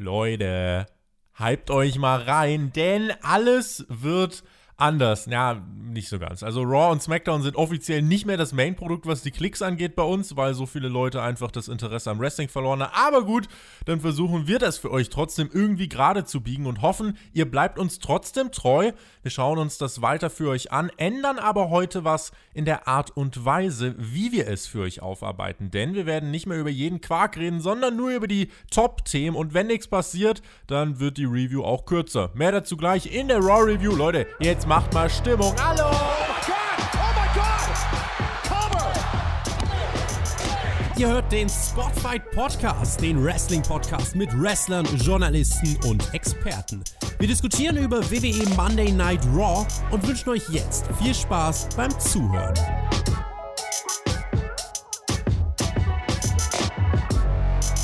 Leute, hypt euch mal rein, denn alles wird anders. Ja, nicht so ganz. Also Raw und SmackDown sind offiziell nicht mehr das Main-Produkt, was die Klicks angeht bei uns, weil so viele Leute einfach das Interesse am Wrestling verloren haben. Aber gut, dann versuchen wir das für euch trotzdem irgendwie gerade zu biegen und hoffen, ihr bleibt uns trotzdem treu. Wir schauen uns das weiter für euch an, ändern aber heute was in der Art und Weise, wie wir es für euch aufarbeiten. Denn wir werden nicht mehr über jeden Quark reden, sondern nur über die Top-Themen. Und wenn nichts passiert, dann wird die Review auch kürzer. Mehr dazu gleich in der Raw Review. Leute, jetzt macht mal Stimmung. Hallo! Ihr hört den Spotfight Podcast, den Wrestling Podcast mit Wrestlern, Journalisten und Experten. Wir diskutieren über WWE Monday Night Raw und wünschen euch jetzt viel Spaß beim Zuhören.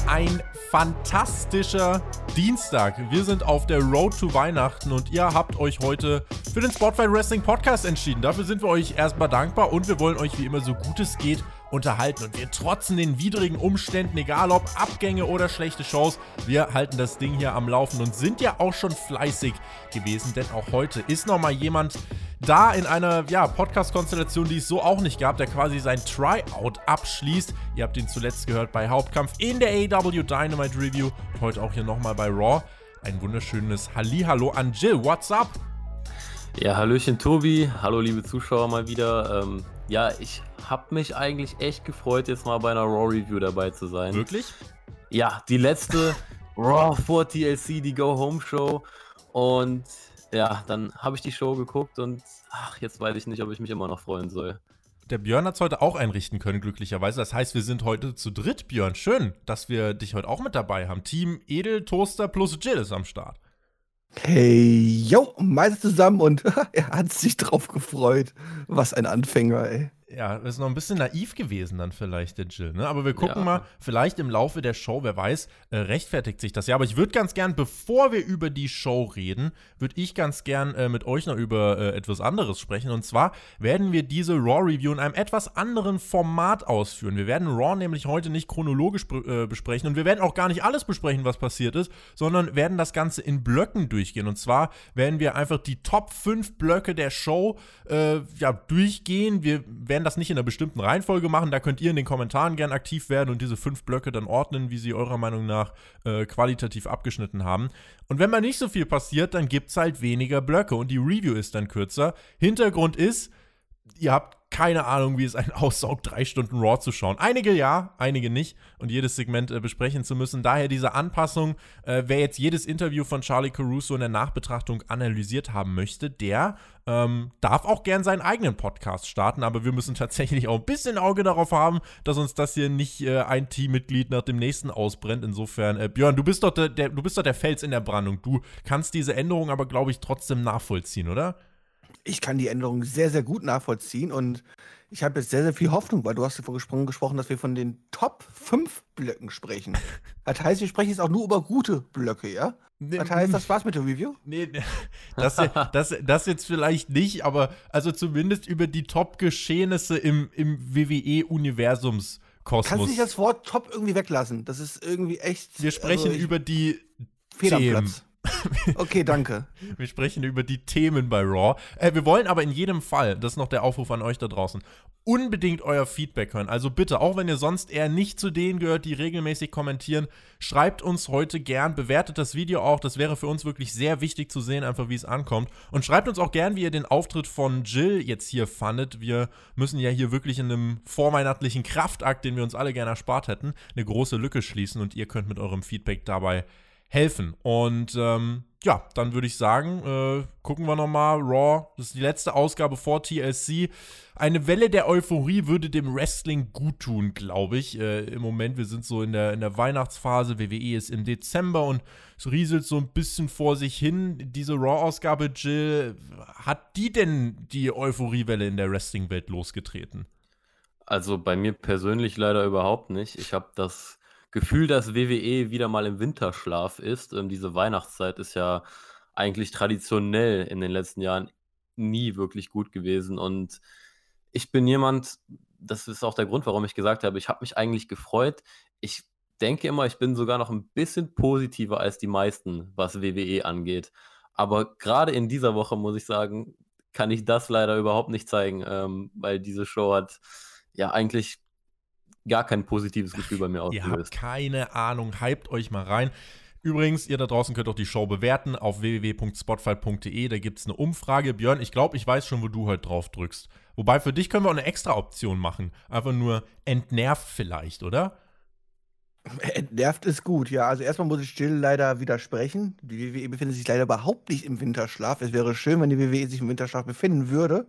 Ein fantastischer Dienstag. Wir sind auf der Road to Weihnachten und ihr habt euch heute für den Spotlight Wrestling Podcast entschieden. Dafür sind wir euch erstmal dankbar und wir wollen euch wie immer so gut es geht unterhalten. Und wir trotzen den widrigen Umständen, egal ob Abgänge oder schlechte Shows, wir halten das Ding hier am Laufen und sind ja auch schon fleißig gewesen, denn auch heute ist nochmal jemand da in einer ja, Podcast-Konstellation, die es so auch nicht gab, der quasi sein Tryout abschließt. Ihr habt ihn zuletzt gehört bei Hauptkampf in der AW Dynamite Review und heute auch hier nochmal bei Raw. Ein wunderschönes Hallihallo an Jill. What's up? Ja, Hallöchen Tobi, hallo liebe Zuschauer mal wieder. Ähm, ja, ich habe mich eigentlich echt gefreut, jetzt mal bei einer Raw Review dabei zu sein. Wirklich? Ja, die letzte Raw vor TLC, die Go Home Show. Und ja, dann habe ich die Show geguckt und ach, jetzt weiß ich nicht, ob ich mich immer noch freuen soll. Der Björn hat es heute auch einrichten können, glücklicherweise. Das heißt, wir sind heute zu dritt, Björn. Schön, dass wir dich heute auch mit dabei haben. Team Edel, Toaster plus Jill ist am Start. Hey, yo, meist zusammen und er hat sich drauf gefreut. Was ein Anfänger, ey. Ja, ist noch ein bisschen naiv gewesen dann vielleicht, der Jill. Ne? Aber wir gucken ja. mal, vielleicht im Laufe der Show, wer weiß, äh, rechtfertigt sich das ja. Aber ich würde ganz gern, bevor wir über die Show reden, würde ich ganz gern äh, mit euch noch über äh, etwas anderes sprechen. Und zwar werden wir diese Raw-Review in einem etwas anderen Format ausführen. Wir werden Raw nämlich heute nicht chronologisch äh, besprechen und wir werden auch gar nicht alles besprechen, was passiert ist, sondern werden das Ganze in Blöcken durchgehen. Und zwar werden wir einfach die Top 5 Blöcke der Show äh, ja, durchgehen. Wir werden das nicht in einer bestimmten Reihenfolge machen. Da könnt ihr in den Kommentaren gern aktiv werden und diese fünf Blöcke dann ordnen, wie sie eurer Meinung nach äh, qualitativ abgeschnitten haben. Und wenn mal nicht so viel passiert, dann gibt es halt weniger Blöcke und die Review ist dann kürzer. Hintergrund ist, ihr habt keine Ahnung, wie es einen aussaugt, drei Stunden Raw zu schauen. Einige ja, einige nicht und jedes Segment äh, besprechen zu müssen. Daher diese Anpassung. Äh, wer jetzt jedes Interview von Charlie Caruso in der Nachbetrachtung analysiert haben möchte, der ähm, darf auch gern seinen eigenen Podcast starten, aber wir müssen tatsächlich auch ein bisschen Auge darauf haben, dass uns das hier nicht äh, ein Teammitglied nach dem nächsten ausbrennt. Insofern, äh, Björn, du bist, doch der, der, du bist doch der Fels in der Brandung. Du kannst diese Änderung aber, glaube ich, trotzdem nachvollziehen, oder? Ich kann die Änderung sehr, sehr gut nachvollziehen und ich habe jetzt sehr, sehr viel Hoffnung, weil du hast davon gesprochen, gesprochen, dass wir von den Top 5 Blöcken sprechen. Das heißt, wir sprechen jetzt auch nur über gute Blöcke, ja? Das heißt, das war's mit der Review? Nee, das, das, das jetzt vielleicht nicht, aber also zumindest über die Top-Geschehnisse im, im WWE-Universums. Kosmos. Kannst du nicht das Wort top irgendwie weglassen? Das ist irgendwie echt. Wir sprechen also über die Federplatz. Okay, danke. wir sprechen über die Themen bei Raw. Äh, wir wollen aber in jedem Fall, das ist noch der Aufruf an euch da draußen, unbedingt euer Feedback hören. Also bitte, auch wenn ihr sonst eher nicht zu denen gehört, die regelmäßig kommentieren, schreibt uns heute gern, bewertet das Video auch. Das wäre für uns wirklich sehr wichtig zu sehen, einfach wie es ankommt. Und schreibt uns auch gern, wie ihr den Auftritt von Jill jetzt hier fandet. Wir müssen ja hier wirklich in einem vorweihnachtlichen Kraftakt, den wir uns alle gerne erspart hätten, eine große Lücke schließen und ihr könnt mit eurem Feedback dabei helfen. Und ähm, ja, dann würde ich sagen, äh, gucken wir nochmal. Raw, das ist die letzte Ausgabe vor TLC. Eine Welle der Euphorie würde dem Wrestling gut tun, glaube ich. Äh, Im Moment, wir sind so in der, in der Weihnachtsphase. WWE ist im Dezember und es rieselt so ein bisschen vor sich hin. Diese Raw-Ausgabe, Jill, hat die denn die Euphoriewelle in der Wrestling-Welt losgetreten? Also bei mir persönlich leider überhaupt nicht. Ich habe das Gefühl, dass WWE wieder mal im Winterschlaf ist. Ähm, diese Weihnachtszeit ist ja eigentlich traditionell in den letzten Jahren nie wirklich gut gewesen. Und ich bin jemand, das ist auch der Grund, warum ich gesagt habe, ich habe mich eigentlich gefreut. Ich denke immer, ich bin sogar noch ein bisschen positiver als die meisten, was WWE angeht. Aber gerade in dieser Woche, muss ich sagen, kann ich das leider überhaupt nicht zeigen, ähm, weil diese Show hat ja eigentlich gar kein positives Gefühl bei mir ausgelöst. Ihr habt keine Ahnung, hypt euch mal rein. Übrigens, ihr da draußen könnt auch die Show bewerten auf www.spotfight.de. Da gibt es eine Umfrage. Björn, ich glaube, ich weiß schon, wo du heute drauf drückst. Wobei für dich können wir auch eine extra Option machen. Einfach nur entnervt vielleicht, oder? Entnervt ist gut, ja. Also erstmal muss ich Jill leider widersprechen. Die WWE befindet sich leider überhaupt nicht im Winterschlaf. Es wäre schön, wenn die WWE sich im Winterschlaf befinden würde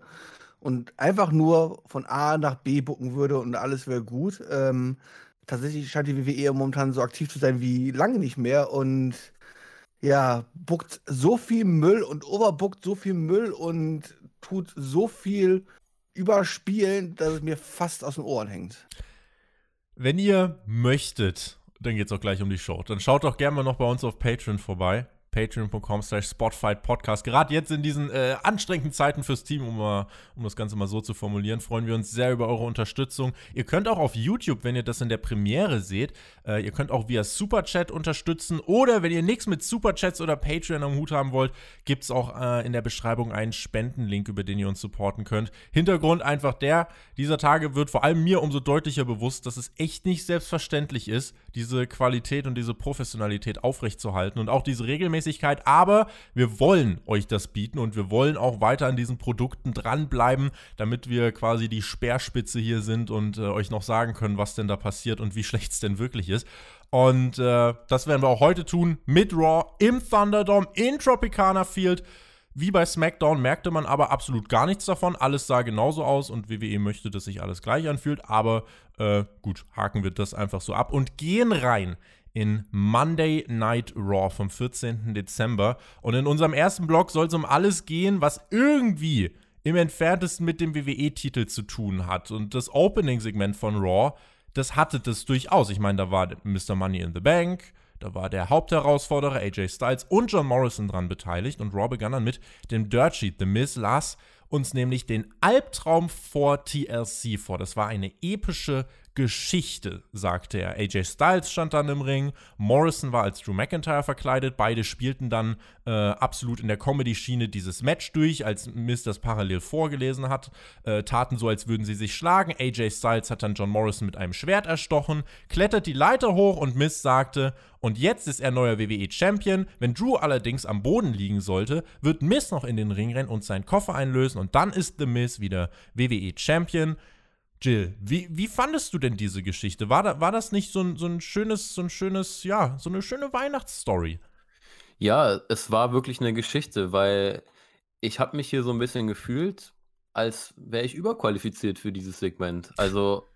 und einfach nur von A nach B bucken würde und alles wäre gut. Ähm, tatsächlich scheint die WWE momentan so aktiv zu sein wie lange nicht mehr und ja, buckt so viel Müll und overbuckt so viel Müll und tut so viel überspielen, dass es mir fast aus den Ohren hängt. Wenn ihr möchtet, dann geht es auch gleich um die Show. Dann schaut doch gerne mal noch bei uns auf Patreon vorbei patreon.com slash spotfight-podcast. Gerade jetzt in diesen äh, anstrengenden Zeiten fürs Team, um, mal, um das Ganze mal so zu formulieren, freuen wir uns sehr über eure Unterstützung. Ihr könnt auch auf YouTube, wenn ihr das in der Premiere seht, äh, ihr könnt auch via Superchat unterstützen oder wenn ihr nichts mit Superchats oder Patreon am Hut haben wollt, gibt es auch äh, in der Beschreibung einen Spendenlink, über den ihr uns supporten könnt. Hintergrund einfach der, dieser Tage wird vor allem mir umso deutlicher bewusst, dass es echt nicht selbstverständlich ist, diese Qualität und diese Professionalität aufrechtzuerhalten und auch diese Regelmäßigkeit, aber wir wollen euch das bieten und wir wollen auch weiter an diesen Produkten dranbleiben, damit wir quasi die Speerspitze hier sind und äh, euch noch sagen können, was denn da passiert und wie schlecht es denn wirklich ist. Und äh, das werden wir auch heute tun mit Raw im Thunderdome in Tropicana Field. Wie bei SmackDown merkte man aber absolut gar nichts davon. Alles sah genauso aus und WWE möchte, dass sich alles gleich anfühlt. Aber äh, gut, haken wir das einfach so ab und gehen rein in Monday Night Raw vom 14. Dezember. Und in unserem ersten Blog soll es um alles gehen, was irgendwie im entferntesten mit dem WWE-Titel zu tun hat. Und das Opening-Segment von Raw, das hatte das durchaus. Ich meine, da war Mr. Money in the Bank, da war der Hauptherausforderer AJ Styles und John Morrison dran beteiligt. Und Raw begann dann mit dem Dirt Sheet. The Miz las uns nämlich den Albtraum vor TLC vor. Das war eine epische Geschichte, sagte er. AJ Styles stand dann im Ring, Morrison war als Drew McIntyre verkleidet, beide spielten dann äh, absolut in der Comedy-Schiene dieses Match durch, als Miz das parallel vorgelesen hat, äh, taten so, als würden sie sich schlagen. AJ Styles hat dann John Morrison mit einem Schwert erstochen, klettert die Leiter hoch und Miz sagte, und jetzt ist er neuer WWE-Champion. Wenn Drew allerdings am Boden liegen sollte, wird Miz noch in den Ring rennen und seinen Koffer einlösen und dann ist The Miz wieder WWE-Champion. Jill, wie, wie fandest du denn diese Geschichte? War, da, war das nicht so ein, so ein schönes, so ein schönes, ja, so eine schöne Weihnachtsstory? Ja, es war wirklich eine Geschichte, weil ich habe mich hier so ein bisschen gefühlt, als wäre ich überqualifiziert für dieses Segment. Also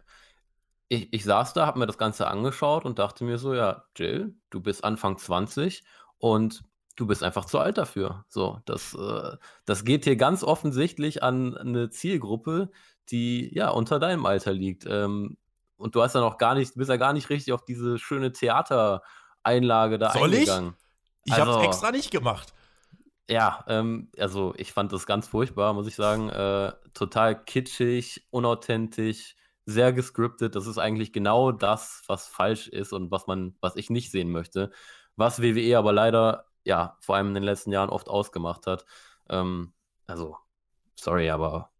ich, ich saß da, habe mir das Ganze angeschaut und dachte mir so, ja, Jill, du bist Anfang 20 und du bist einfach zu alt dafür. So, das, äh, das geht hier ganz offensichtlich an eine Zielgruppe, die ja unter deinem Alter liegt. Ähm, und du hast ja noch gar nicht, bist ja gar nicht richtig auf diese schöne Theatereinlage da Soll eingegangen. Ich, ich also, habe extra nicht gemacht. Ja, ähm, also ich fand das ganz furchtbar, muss ich sagen. Äh, total kitschig, unauthentisch, sehr gescriptet. Das ist eigentlich genau das, was falsch ist und was man, was ich nicht sehen möchte. Was WWE aber leider, ja, vor allem in den letzten Jahren oft ausgemacht hat. Ähm, also, sorry, aber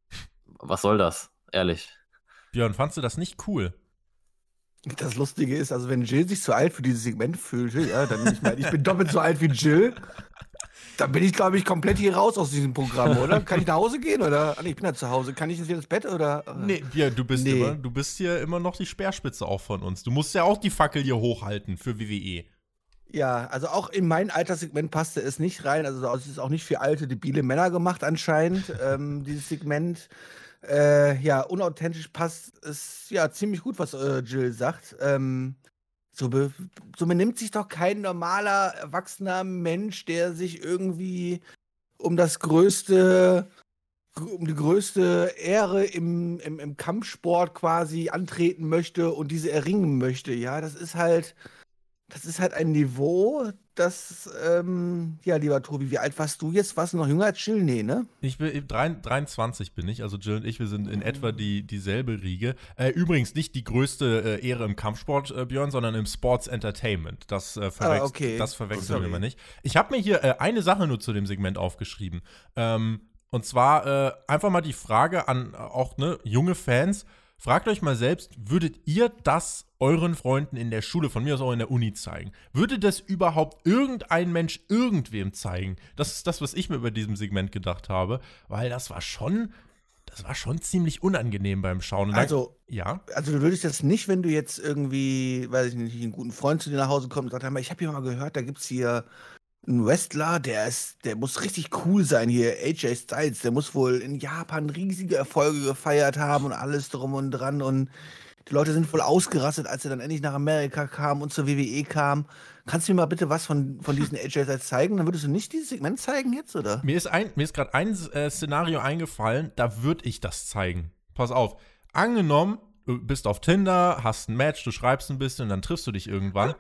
was soll das? Ehrlich. Björn, fandst du das nicht cool? Das Lustige ist, also wenn Jill sich zu alt für dieses Segment fühlte, ja, dann ich meine, ich bin doppelt so alt wie Jill, dann bin ich, glaube ich, komplett hier raus aus diesem Programm, oder? Kann ich nach Hause gehen? Oder? Ah, nee, ich bin ja zu Hause. Kann ich jetzt wieder ins Bett? Oder? Nee, ja, du bist nee. immer, du bist hier immer noch die Speerspitze auch von uns. Du musst ja auch die Fackel hier hochhalten für WWE. Ja, also auch in mein Alterssegment passte es nicht rein. Also es ist auch nicht für alte, debile Männer gemacht anscheinend, ähm, dieses Segment. Äh, ja, unauthentisch passt es ja ziemlich gut, was äh, Jill sagt. Ähm, so, be so benimmt sich doch kein normaler, erwachsener Mensch, der sich irgendwie um das größte, um die größte Ehre im, im, im Kampfsport quasi antreten möchte und diese erringen möchte. Ja, das ist halt das ist halt ein Niveau, das, ähm, ja, lieber Tobi, wie alt warst du jetzt? Warst du noch jünger als Jill? Nee, ne? Ich bin 23 bin ich, also Jill und ich, wir sind in etwa die, dieselbe Riege. Äh, übrigens nicht die größte äh, Ehre im Kampfsport, äh, Björn, sondern im Sports Entertainment. Das, äh, verwechs ah, okay. das verwechseln wir mal nicht. Ich habe mir hier äh, eine Sache nur zu dem Segment aufgeschrieben. Ähm, und zwar äh, einfach mal die Frage an auch ne, junge Fans. Fragt euch mal selbst, würdet ihr das euren Freunden in der Schule, von mir aus auch in der Uni zeigen? Würde das überhaupt irgendein Mensch irgendwem zeigen? Das ist das, was ich mir über diesem Segment gedacht habe, weil das war schon, das war schon ziemlich unangenehm beim Schauen. also, ja. Also du würdest das nicht, wenn du jetzt irgendwie, weiß ich nicht, einen guten Freund zu dir nach Hause kommt und sagt, ich habe hier mal gehört, da gibt es hier ein Wrestler, der ist, der muss richtig cool sein hier, AJ Styles, der muss wohl in Japan riesige Erfolge gefeiert haben und alles drum und dran und die Leute sind voll ausgerastet, als er dann endlich nach Amerika kam und zur WWE kam. Kannst du mir mal bitte was von, von diesen AJ Styles zeigen? Dann würdest du nicht dieses Segment zeigen jetzt, oder? Mir ist, ist gerade ein äh, Szenario eingefallen, da würde ich das zeigen. Pass auf. Angenommen, du bist auf Tinder, hast ein Match, du schreibst ein bisschen, dann triffst du dich irgendwann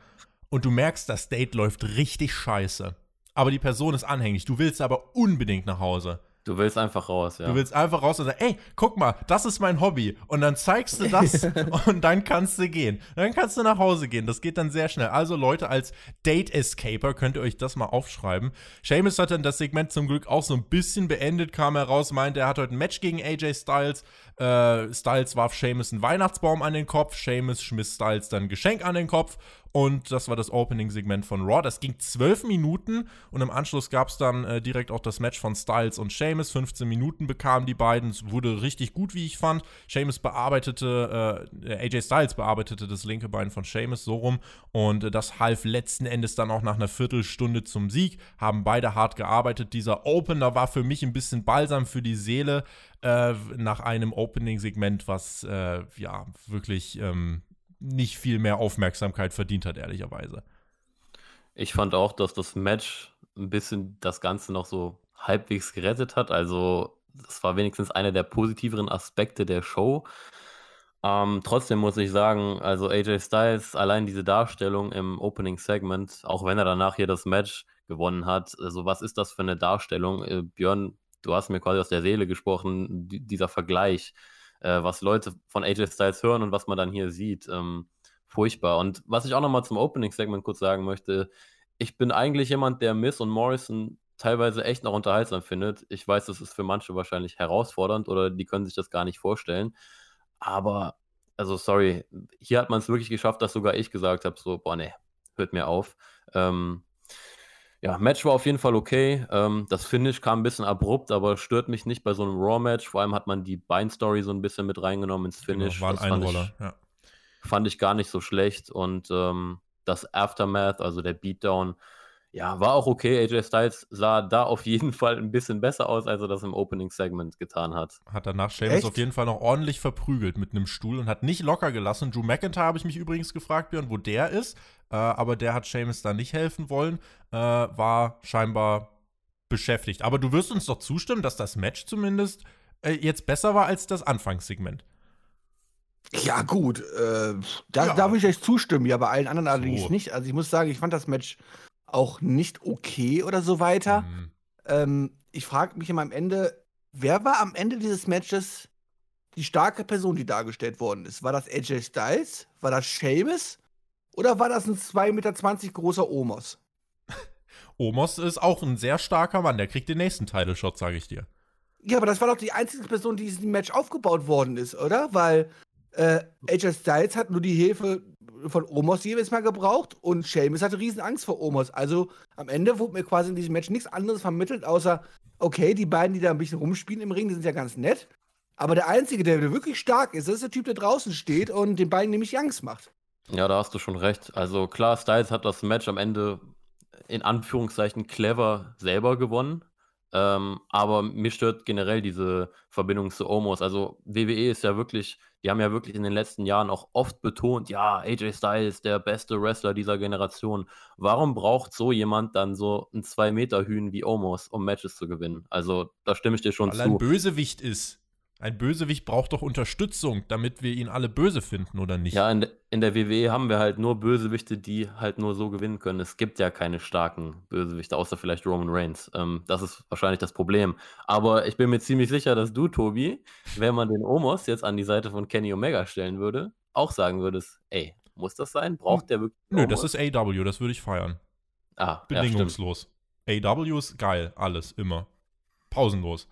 und du merkst, das Date läuft richtig scheiße. Aber die Person ist anhängig. Du willst aber unbedingt nach Hause. Du willst einfach raus, ja. Du willst einfach raus und sagen, ey, guck mal, das ist mein Hobby. Und dann zeigst du das und dann kannst du gehen. Dann kannst du nach Hause gehen. Das geht dann sehr schnell. Also Leute, als Date-Escaper könnt ihr euch das mal aufschreiben. Seamus hat dann das Segment zum Glück auch so ein bisschen beendet, kam heraus, meinte, er hat heute ein Match gegen AJ Styles. Äh, Styles warf Seamus einen Weihnachtsbaum an den Kopf. Seamus schmiss Styles dann ein Geschenk an den Kopf. Und das war das Opening-Segment von Raw. Das ging zwölf Minuten und im Anschluss gab es dann äh, direkt auch das Match von Styles und Sheamus. 15 Minuten bekamen die beiden. Es wurde richtig gut, wie ich fand. Sheamus bearbeitete, äh, AJ Styles bearbeitete das linke Bein von Sheamus so rum und äh, das half letzten Endes dann auch nach einer Viertelstunde zum Sieg. Haben beide hart gearbeitet. Dieser Opener war für mich ein bisschen balsam für die Seele äh, nach einem Opening-Segment, was äh, ja wirklich. Ähm, nicht viel mehr Aufmerksamkeit verdient hat, ehrlicherweise. Ich fand auch, dass das Match ein bisschen das Ganze noch so halbwegs gerettet hat. Also, das war wenigstens einer der positiveren Aspekte der Show. Ähm, trotzdem muss ich sagen, also AJ Styles, allein diese Darstellung im Opening Segment, auch wenn er danach hier das Match gewonnen hat, also was ist das für eine Darstellung? Äh, Björn, du hast mir quasi aus der Seele gesprochen, dieser Vergleich äh, was Leute von AJ Styles hören und was man dann hier sieht. Ähm, furchtbar. Und was ich auch nochmal zum Opening-Segment kurz sagen möchte, ich bin eigentlich jemand, der Miss und Morrison teilweise echt noch unterhaltsam findet. Ich weiß, das ist für manche wahrscheinlich herausfordernd oder die können sich das gar nicht vorstellen. Aber, also sorry, hier hat man es wirklich geschafft, dass sogar ich gesagt habe, so, boah, nee, hört mir auf. Ähm, ja, Match war auf jeden Fall okay. Ähm, das Finish kam ein bisschen abrupt, aber stört mich nicht bei so einem Raw-Match. Vor allem hat man die Bein-Story so ein bisschen mit reingenommen ins genau, Finish. Genau, war ein Einroller, ja. Fand ich gar nicht so schlecht. Und ähm, das Aftermath, also der Beatdown, ja, war auch okay. AJ Styles sah da auf jeden Fall ein bisschen besser aus, als er das im Opening-Segment getan hat. Hat danach Sheamus auf jeden Fall noch ordentlich verprügelt mit einem Stuhl und hat nicht locker gelassen. Drew McIntyre habe ich mich übrigens gefragt, Björn, wo der ist. Äh, aber der hat Sheamus da nicht helfen wollen. Äh, war scheinbar beschäftigt. Aber du wirst uns doch zustimmen, dass das Match zumindest äh, jetzt besser war als das Anfangssegment. Ja, gut. Äh, da, ja. da würde ich euch zustimmen. Ja, bei allen anderen so. allerdings nicht. Also ich muss sagen, ich fand das Match auch nicht okay oder so weiter. Mhm. Ähm, ich frage mich immer am Ende, wer war am Ende dieses Matches die starke Person, die dargestellt worden ist? War das AJ Styles? War das Seamus? Oder war das ein 2,20 Meter großer Omos? Omos ist auch ein sehr starker Mann. Der kriegt den nächsten Title-Shot, sage ich dir. Ja, aber das war doch die einzige Person, die in diesem Match aufgebaut worden ist, oder? Weil äh, AJ Styles hat nur die Hilfe von Omos jedes Mal gebraucht und Sheamus hatte riesen Angst vor Omos. Also am Ende wurde mir quasi in diesem Match nichts anderes vermittelt, außer, okay, die beiden, die da ein bisschen rumspielen im Ring, die sind ja ganz nett. Aber der Einzige, der wirklich stark ist, das ist der Typ, der draußen steht und den beiden nämlich Angst macht. Ja, da hast du schon recht. Also klar, Styles hat das Match am Ende in Anführungszeichen clever selber gewonnen. Ähm, aber mir stört generell diese Verbindung zu Omos. Also WWE ist ja wirklich, die haben ja wirklich in den letzten Jahren auch oft betont, ja, AJ Styles, der beste Wrestler dieser Generation. Warum braucht so jemand dann so ein 2-Meter-Hühn wie Omos, um Matches zu gewinnen? Also da stimme ich dir schon Weil zu. Weil ein Bösewicht ist. Ein Bösewicht braucht doch Unterstützung, damit wir ihn alle böse finden, oder nicht? Ja, in, in der WWE haben wir halt nur Bösewichte, die halt nur so gewinnen können. Es gibt ja keine starken Bösewichte, außer vielleicht Roman Reigns. Ähm, das ist wahrscheinlich das Problem. Aber ich bin mir ziemlich sicher, dass du, Tobi, wenn man den Omos jetzt an die Seite von Kenny Omega stellen würde, auch sagen würdest, ey, muss das sein? Braucht der wirklich Nö, das ist AW, das würde ich feiern. ah, Bedingungslos. AW ist geil, alles, immer. Pausenlos.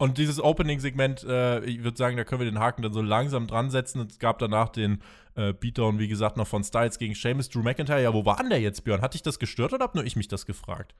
Und dieses Opening-Segment, äh, ich würde sagen, da können wir den Haken dann so langsam dran setzen. Es gab danach den äh, Beatdown, wie gesagt, noch von Styles gegen Sheamus, Drew McIntyre. Ja, wo war denn der jetzt, Björn? Hat dich das gestört oder hab nur ich mich das gefragt?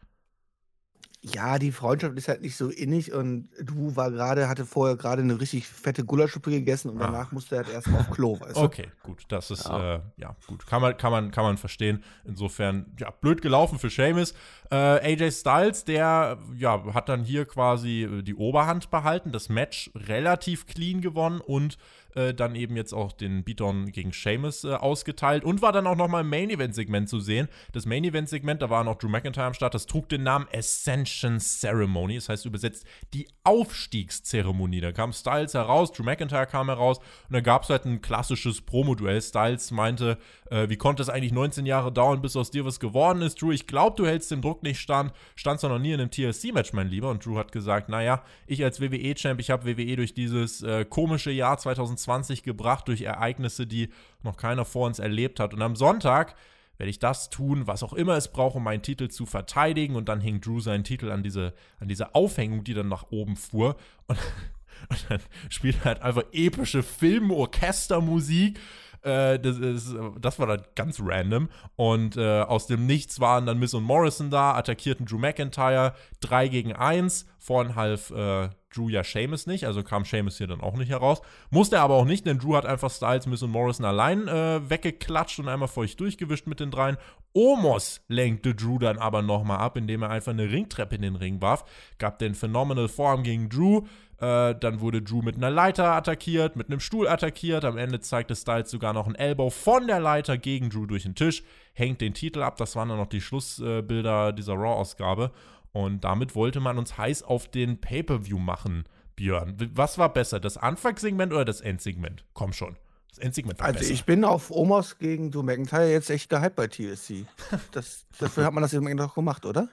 Ja, die Freundschaft ist halt nicht so innig und du war gerade, hatte vorher gerade eine richtig fette Gulaschsuppe gegessen und Ah. danach musste er halt erst mal auf Klo, weißt du? Okay, gut, das ist, ja, äh, ja gut. Kann man, kann, man, kann man verstehen. Insofern, ja, blöd gelaufen für Sheamus. Äh, AJ Styles, der, ja, hat dann hier quasi äh, die Oberhand behalten, das Match relativ clean gewonnen und äh, dann eben jetzt auch den Beatdown gegen Sheamus äh, ausgeteilt und war dann auch nochmal im Main-Event-Segment zu sehen. Das Main-Event-Segment, da war noch Drew McIntyre am Start, das trug den Namen Ascension Ceremony, das heißt übersetzt die Aufstiegszeremonie. Da kam Styles heraus, Drew McIntyre kam heraus und da gab es halt ein klassisches Promo-Duell. Styles meinte, äh, wie konnte es eigentlich 19 Jahre dauern, bis aus dir was geworden ist, Drew? Ich glaube, du hältst dem Druck nicht stand. Standst doch noch nie in einem TLC-Match, mein Lieber. Und Drew hat gesagt, naja, ich als WWE-Champ, ich habe WWE durch dieses äh, komische Jahr 2020 gebracht, durch Ereignisse, die noch keiner vor uns erlebt hat. Und am Sonntag werde ich das tun, was auch immer es braucht, um meinen Titel zu verteidigen. Und dann hing Drew seinen Titel an diese, an diese Aufhängung, die dann nach oben fuhr. Und, und dann spielt halt einfach epische Film-Orchestermusik. Äh, das, ist, das war dann ganz random. Und äh, aus dem Nichts waren dann Miss und Morrison da, attackierten Drew McIntyre 3 gegen 1. Vorhin half äh, Drew ja Seamus nicht, also kam Seamus hier dann auch nicht heraus. Musste er aber auch nicht, denn Drew hat einfach Styles, Miss und Morrison allein äh, weggeklatscht und einmal feucht durchgewischt mit den dreien. Omos lenkte Drew dann aber nochmal ab, indem er einfach eine Ringtreppe in den Ring warf. Gab den Phenomenal Form gegen Drew. Äh, dann wurde Drew mit einer Leiter attackiert, mit einem Stuhl attackiert. Am Ende zeigte Styles sogar noch ein Elbow von der Leiter gegen Drew durch den Tisch. Hängt den Titel ab. Das waren dann noch die Schlussbilder dieser Raw-Ausgabe. Und damit wollte man uns heiß auf den Pay-Per-View machen, Björn. Was war besser, das Anfangssegment oder das Endsegment? Komm schon. Das Endsegment war Also besser. ich bin auf Omos gegen Drew McIntyre jetzt echt gehypt bei TSC. Das, dafür hat man das eben doch gemacht, oder?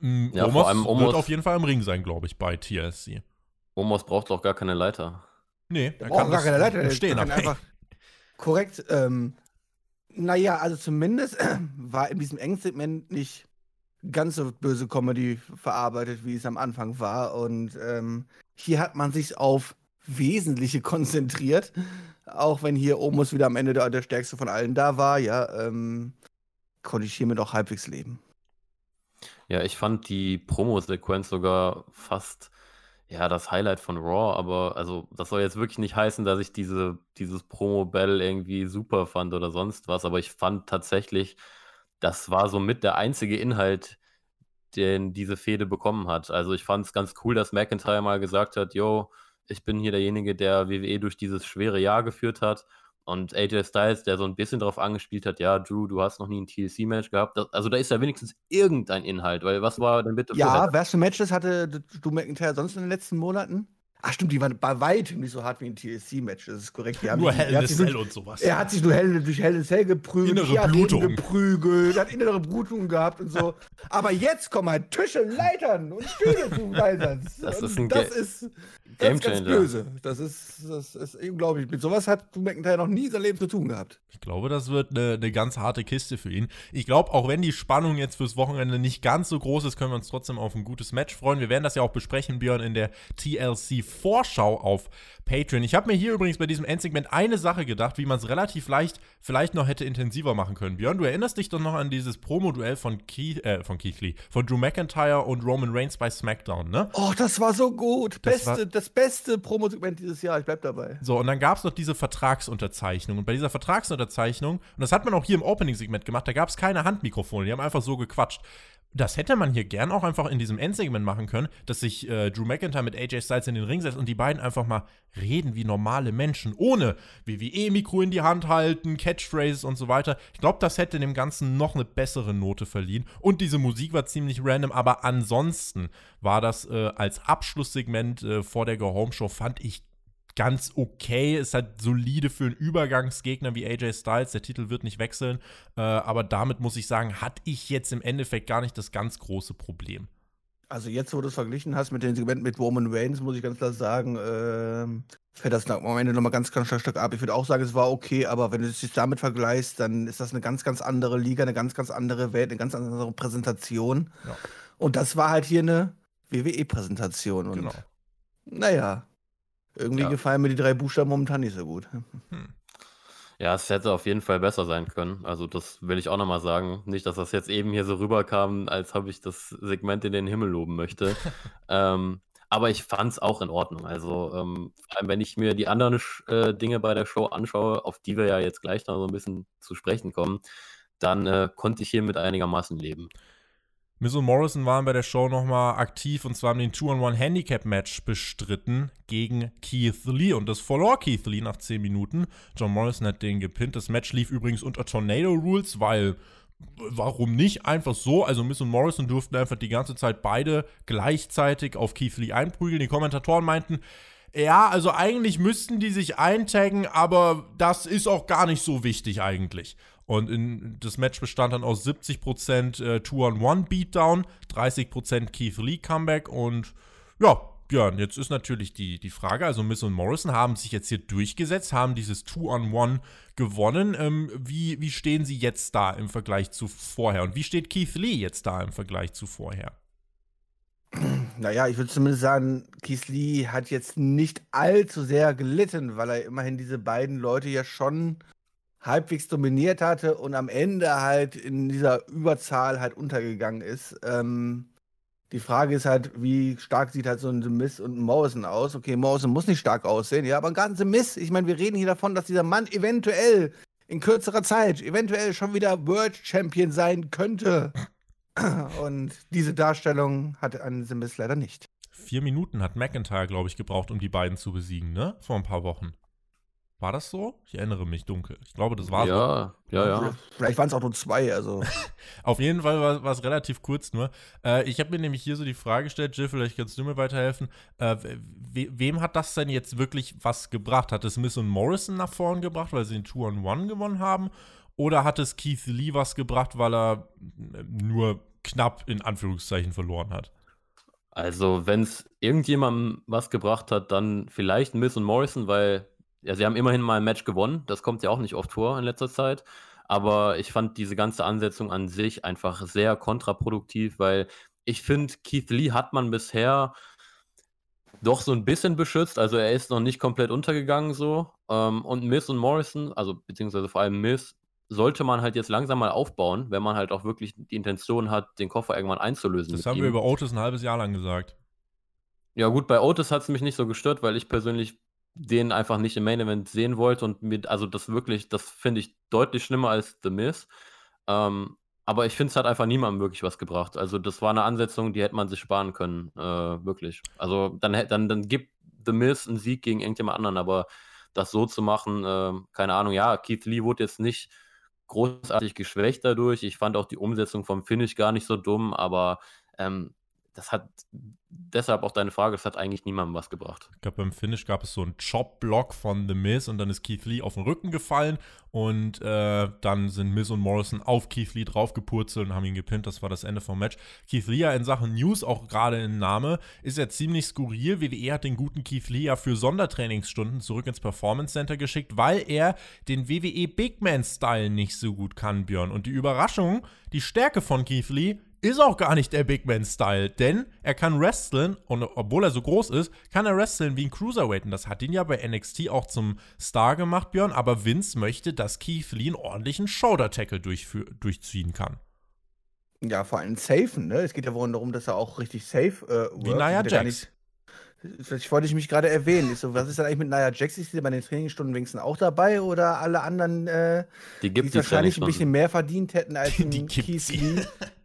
Mm, Ja, Omos vor allem wird Omos- auf jeden Fall im Ring sein, glaube ich, bei TLC. Omos braucht doch gar keine Leiter. Nee, Der braucht gar keine Leiter, stehen. kann einfach korrekt. Ähm, naja, also zumindest war in diesem Engsegment nicht ganz so böse Comedy verarbeitet, wie es am Anfang war. Und ähm, hier hat man sich auf Wesentliche konzentriert. Auch wenn hier Omos wieder am Ende der, der stärkste von allen da war, ja, ähm, konnte ich hiermit auch halbwegs leben. Ja, ich fand die Promo-Sequenz sogar fast ja das Highlight von Raw, aber also das soll jetzt wirklich nicht heißen, dass ich diese, dieses Promo-Battle irgendwie super fand oder sonst was, aber ich fand tatsächlich, das war so mit der einzige Inhalt, den diese Fehde bekommen hat. Also ich fand es ganz cool, dass McIntyre mal gesagt hat, yo, ich bin hier derjenige, der WWE durch dieses schwere Jahr geführt hat. Und AJ Styles, der so ein bisschen darauf angespielt hat, ja, Drew, du hast noch nie ein TLC-Match gehabt. Das, also da ist ja wenigstens irgendein Inhalt, weil was war denn bitte Ja, was für Matches hatte Drew McIntyre sonst in den letzten Monaten? Ach stimmt, die waren bei weitem nicht so hart wie ein TLC-Match, das ist korrekt. Die haben Nur er Hell hat in sich a durch- Cell und sowas. Er hat sich nur hell, durch Hell in Cell geprügelt, Innere Blutung. geprügelt, hat innere Blutung gehabt und so. Aber jetzt kommen halt Tische, Leitern und Stühle zum Einsatz. Das Und ist ein das Ga- ist Game ganz, ganz böse. Das ist, das ist unglaublich. Mit sowas hat McIntyre noch nie in seinem Leben zu tun gehabt. Ich glaube, das wird eine, eine ganz harte Kiste für ihn. Ich glaube, auch wenn die Spannung jetzt fürs Wochenende nicht ganz so groß ist, können wir uns trotzdem auf ein gutes Match freuen. Wir werden das ja auch besprechen, Björn, in der TLC-Vorschau auf Patreon. Ich habe mir hier übrigens bei diesem Endsegment eine Sache gedacht, wie man es relativ leicht vielleicht noch hätte intensiver machen können. Björn, du erinnerst dich doch noch an dieses Promo-Duell von, Keith, äh, von Keith Lee, von Drew McIntyre und Roman Reigns bei SmackDown, ne? Oh, das war so gut. Das Beste, das beste Promo-Segment dieses Jahr. Ich bleib dabei. So, und dann gab es noch diese Vertragsunterzeichnung. Und bei dieser Vertragsunterzeichnung, und das hat man auch hier im Opening-Segment gemacht, da gab es keine Handmikrofone, die haben einfach so gequatscht. Das hätte man hier gern auch einfach in diesem Endsegment machen können, dass sich äh, Drew McIntyre mit AJ Styles in den Ring setzt und die beiden einfach mal reden wie normale Menschen, ohne WWE-Mikro in die Hand halten, Catchphrases und so weiter. Ich glaube, das hätte dem Ganzen noch eine bessere Note verliehen. Und diese Musik war ziemlich random, aber ansonsten war das äh, als Abschlusssegment äh, vor der Go Home Show, fand ich ganz okay. Ist halt solide für einen Übergangsgegner wie AJ Styles. Der Titel wird nicht wechseln. Äh, aber damit muss ich sagen, hatte ich jetzt im Endeffekt gar nicht das ganz große Problem. Also jetzt, wo du es verglichen hast mit dem Segment mit Roman Reigns, muss ich ganz klar sagen, äh, fällt das am Ende nochmal ganz, ganz stark ab. Ich würde auch sagen, es war okay, aber wenn du es damit vergleichst, dann ist das eine ganz, ganz andere Liga, eine ganz, ganz andere Welt, eine ganz andere Präsentation. Ja. Und das war halt hier eine WWE-Präsentation. Genau. naja, irgendwie ja. gefallen mir die drei Buchstaben momentan nicht so gut. Hm. Ja, es hätte auf jeden Fall besser sein können. Also das will ich auch nochmal sagen. Nicht, dass das jetzt eben hier so rüberkam, als ob ich das Segment in den Himmel loben möchte. ähm, aber ich fand es auch in Ordnung. Also ähm, vor allem, wenn ich mir die anderen äh, Dinge bei der Show anschaue, auf die wir ja jetzt gleich noch so ein bisschen zu sprechen kommen, dann äh, konnte ich hier mit einigermaßen leben. Miss und Morrison waren bei der Show nochmal aktiv und zwar haben den 2-on-1-Handicap-Match bestritten gegen Keith Lee und das verlor Keith Lee nach 10 Minuten. John Morrison hat den gepinnt. Das Match lief übrigens unter Tornado Rules, weil warum nicht? Einfach so. Also Miss und Morrison durften einfach die ganze Zeit beide gleichzeitig auf Keith Lee einprügeln. Die Kommentatoren meinten, ja, also eigentlich müssten die sich eintaggen, aber das ist auch gar nicht so wichtig eigentlich. Und in, das Match bestand dann aus 70% äh, Two-on-One-Beatdown, 30% Keith Lee Comeback und ja, Björn, jetzt ist natürlich die, die Frage, also Miss und Morrison haben sich jetzt hier durchgesetzt, haben dieses Two-on-One gewonnen. Ähm, wie, wie stehen sie jetzt da im Vergleich zu vorher? Und wie steht Keith Lee jetzt da im Vergleich zu vorher? Naja, ich würde zumindest sagen, Keith Lee hat jetzt nicht allzu sehr gelitten, weil er immerhin diese beiden Leute ja schon halbwegs dominiert hatte und am Ende halt in dieser Überzahl halt untergegangen ist. Ähm, die Frage ist halt, wie stark sieht halt so ein Miss und ein Morrison aus? Okay, Morrison muss nicht stark aussehen, ja, aber ein ganzer Miss, ich meine, wir reden hier davon, dass dieser Mann eventuell in kürzerer Zeit eventuell schon wieder World Champion sein könnte. Und diese Darstellung hatte ein Miss leider nicht. Vier Minuten hat McIntyre, glaube ich, gebraucht, um die beiden zu besiegen, ne? Vor ein paar Wochen. War das so? Ich erinnere mich dunkel. Ich glaube, das war ja, so. Ja, ja, Vielleicht waren es auch nur zwei, also. Auf jeden Fall war, es relativ kurz nur. Äh, ich habe mir nämlich hier so die Frage gestellt, Jill, vielleicht kannst du mir weiterhelfen. Äh, we wem hat das denn jetzt wirklich was gebracht? Hat es Miss und Morrison nach vorn gebracht, weil sie den Two on One gewonnen haben? Oder hat es Keith Lee was gebracht, weil er äh, nur knapp in Anführungszeichen verloren hat? Also, wenn es irgendjemandem was gebracht hat, dann vielleicht Miss und Morrison, weil ja, sie haben immerhin mal ein Match gewonnen. Das kommt ja auch nicht oft vor in letzter Zeit. Aber ich fand diese ganze Ansetzung an sich einfach sehr kontraproduktiv, weil ich finde, Keith Lee hat man bisher doch so ein bisschen beschützt. Also er ist noch nicht komplett untergegangen so. Ähm, und Miss und Morrison, also beziehungsweise vor allem Miss, sollte man halt jetzt langsam mal aufbauen, wenn man halt auch wirklich die Intention hat, den Koffer irgendwann einzulösen. Das haben ihm. wir über Otis ein halbes Jahr lang gesagt. Ja, gut, bei Otis hat es mich nicht so gestört, weil ich persönlich den einfach nicht im Main Event sehen wollte und mit, also das wirklich, das finde ich deutlich schlimmer als The Miz. Ähm, aber ich finde, es hat einfach niemandem wirklich was gebracht. Also, das war eine Ansetzung, die hätte man sich sparen können, äh, wirklich. Also, dann, dann, dann gibt The Miz einen Sieg gegen irgendjemand anderen, aber das so zu machen, äh, keine Ahnung, ja, Keith Lee wurde jetzt nicht großartig geschwächt dadurch. Ich fand auch die Umsetzung vom Finish gar nicht so dumm, aber ähm, das hat deshalb auch deine Frage, das hat eigentlich niemandem was gebracht. Ich glaube, beim Finish gab es so einen Chop-Block von The Miz und dann ist Keith Lee auf den Rücken gefallen und äh, dann sind Miz und Morrison auf Keith Lee draufgepurzelt und haben ihn gepinnt. Das war das Ende vom Match. Keith Lee ja in Sachen News auch gerade in Name ist ja ziemlich skurril. WWE hat den guten Keith Lee ja für Sondertrainingsstunden zurück ins Performance Center geschickt, weil er den WWE Big Man Style nicht so gut kann, Björn. Und die Überraschung, die Stärke von Keith Lee ist auch gar nicht der Big Man-Style, denn er kann wresteln und obwohl er so groß ist, kann er wresteln wie ein Cruiserweight. Und das hat ihn ja bei NXT auch zum Star gemacht, Björn. Aber Vince möchte, dass Keith Lee einen ordentlichen Shoulder-Tackle durchziehen kann. Ja, vor allem safen, ne? Es geht ja darum, dass er auch richtig safe äh, Wie Nia Jax. Ich wollte ich mich gerade erwähnen. Ich so, was ist denn eigentlich mit Nia Jax? Ist sie bei den Trainingsstunden wenigstens auch dabei oder alle anderen, äh, die, gibt die wahrscheinlich ein bisschen mehr verdient hätten als die, die Keith Lee?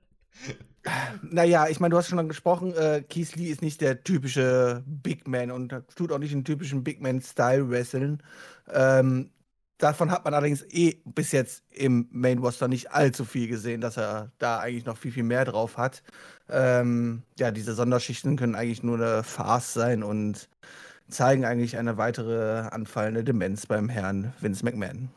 Naja, ich meine, du hast schon gesprochen, äh, Keith Lee ist nicht der typische Big Man und tut auch nicht den typischen Big Man-Style wresteln. Ähm, davon hat man allerdings eh bis jetzt im Main Roster nicht allzu viel gesehen, dass er da eigentlich noch viel, viel mehr drauf hat. Ähm, ja, diese Sonderschichten können eigentlich nur eine Farce sein und zeigen eigentlich eine weitere anfallende Demenz beim Herrn Vince McMahon.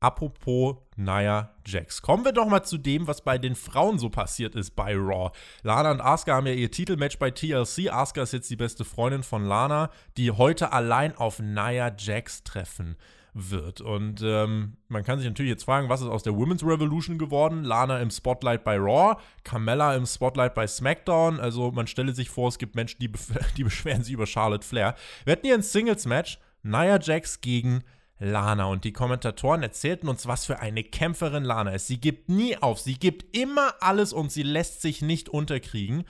Apropos Nia Jax. Kommen wir doch mal zu dem, was bei den Frauen so passiert ist bei Raw. Lana und Asuka haben ja ihr Titelmatch bei TLC. Asuka ist jetzt die beste Freundin von Lana, die heute allein auf Nia Jax treffen wird. Und ähm, man kann sich natürlich jetzt fragen, was ist aus der Women's Revolution geworden? Lana im Spotlight bei Raw, Carmella im Spotlight bei SmackDown. Also man stelle sich vor, es gibt Menschen, die, die beschweren sich über Charlotte Flair. Wir hatten hier ein Singles-Match, Nia Jax gegen Lana. Und die Kommentatoren erzählten uns, was für eine Kämpferin Lana ist. Sie gibt nie auf, sie gibt immer alles und sie lässt sich nicht unterkriegen.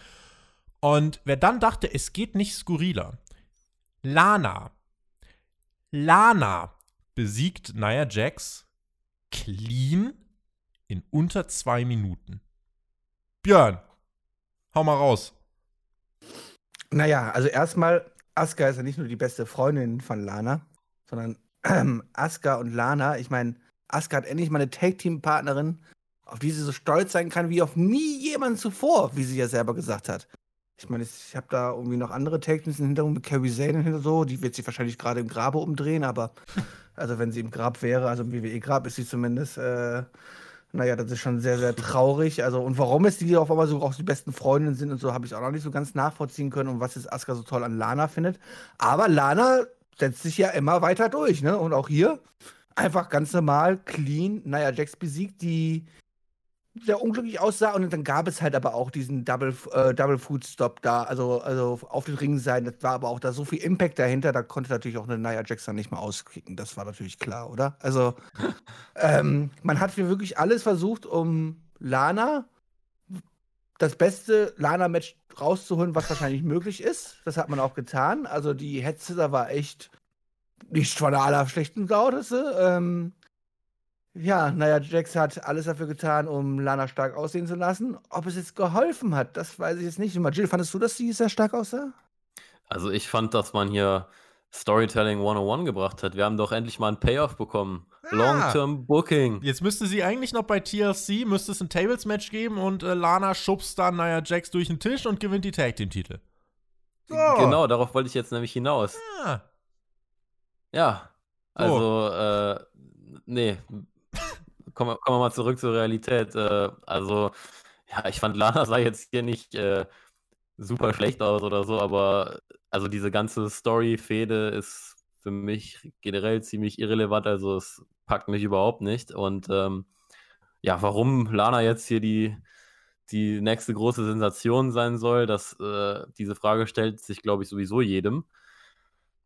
Und wer dann dachte, es geht nicht skurriler. Lana. Lana besiegt Nia Jax clean in unter zwei Minuten. Björn, hau mal raus. Naja, also erstmal, Asuka ist ja nicht nur die beste Freundin von Lana, sondern ähm, Asuka und Lana. Ich meine, Asuka hat endlich mal eine Tag-Team-Partnerin, auf die sie so stolz sein kann wie auf nie jemand zuvor, wie sie ja selber gesagt hat. Ich meine, ich habe da irgendwie noch andere Tag-Teams im Hintergrund mit Carrie Zane und so. Die wird sich wahrscheinlich gerade im Grabe umdrehen, aber Also wenn sie im Grab wäre, also im WWE-Grab ist sie zumindest, äh, naja, das ist schon sehr, sehr traurig. Also, und warum es die auf einmal so auch die besten Freundinnen sind und so, habe ich auch noch nicht so ganz nachvollziehen können und was jetzt Asuka so toll an Lana findet. Aber Lana setzt sich ja immer weiter durch, ne? Und auch hier einfach ganz normal, clean, naja, Jax besiegt, die sehr unglücklich aussah. Und dann gab es halt aber auch diesen Double, äh, Double Food Stop da, also, also auf den Ringen sein. Das war aber auch da so viel Impact dahinter, da konnte natürlich auch eine Nia Jackson nicht mehr auskicken. Das war natürlich klar, oder? Also, ähm, man hat für wirklich alles versucht, um Lana das beste Lana-Match rauszuholen, was wahrscheinlich möglich ist. Das hat man auch getan. Also die Hetze war echt nicht von der allerschlechten Saudesse. Ähm, ja, naja, Jax hat alles dafür getan, um Lana stark aussehen zu lassen. Ob es jetzt geholfen hat, das weiß ich jetzt nicht. Mal, Jill, fandest du, dass sie sehr stark aussah? Also ich fand, dass man hier Storytelling 101 gebracht hat. Wir haben doch endlich mal einen Payoff bekommen. Ah. Long-Term Booking. Jetzt müsste sie eigentlich noch bei TLC, müsste es ein Tables-Match geben und äh, Lana schubst dann Nia Jax durch den Tisch und gewinnt die Tag-Team-Titel. So. Genau, darauf wollte ich jetzt nämlich hinaus. Ah. Ja. Also, so. äh, nee, kommen, wir, kommen wir mal zurück zur Realität. Äh, also, ja, ich fand Lana sah jetzt hier nicht äh, super schlecht aus oder so, aber also diese ganze Story-Fehde ist für mich generell ziemlich irrelevant, also es packt mich überhaupt nicht. Und ähm, ja, warum Lana jetzt hier die, die nächste große Sensation sein soll, das, äh, diese Frage stellt sich, glaube ich, sowieso jedem.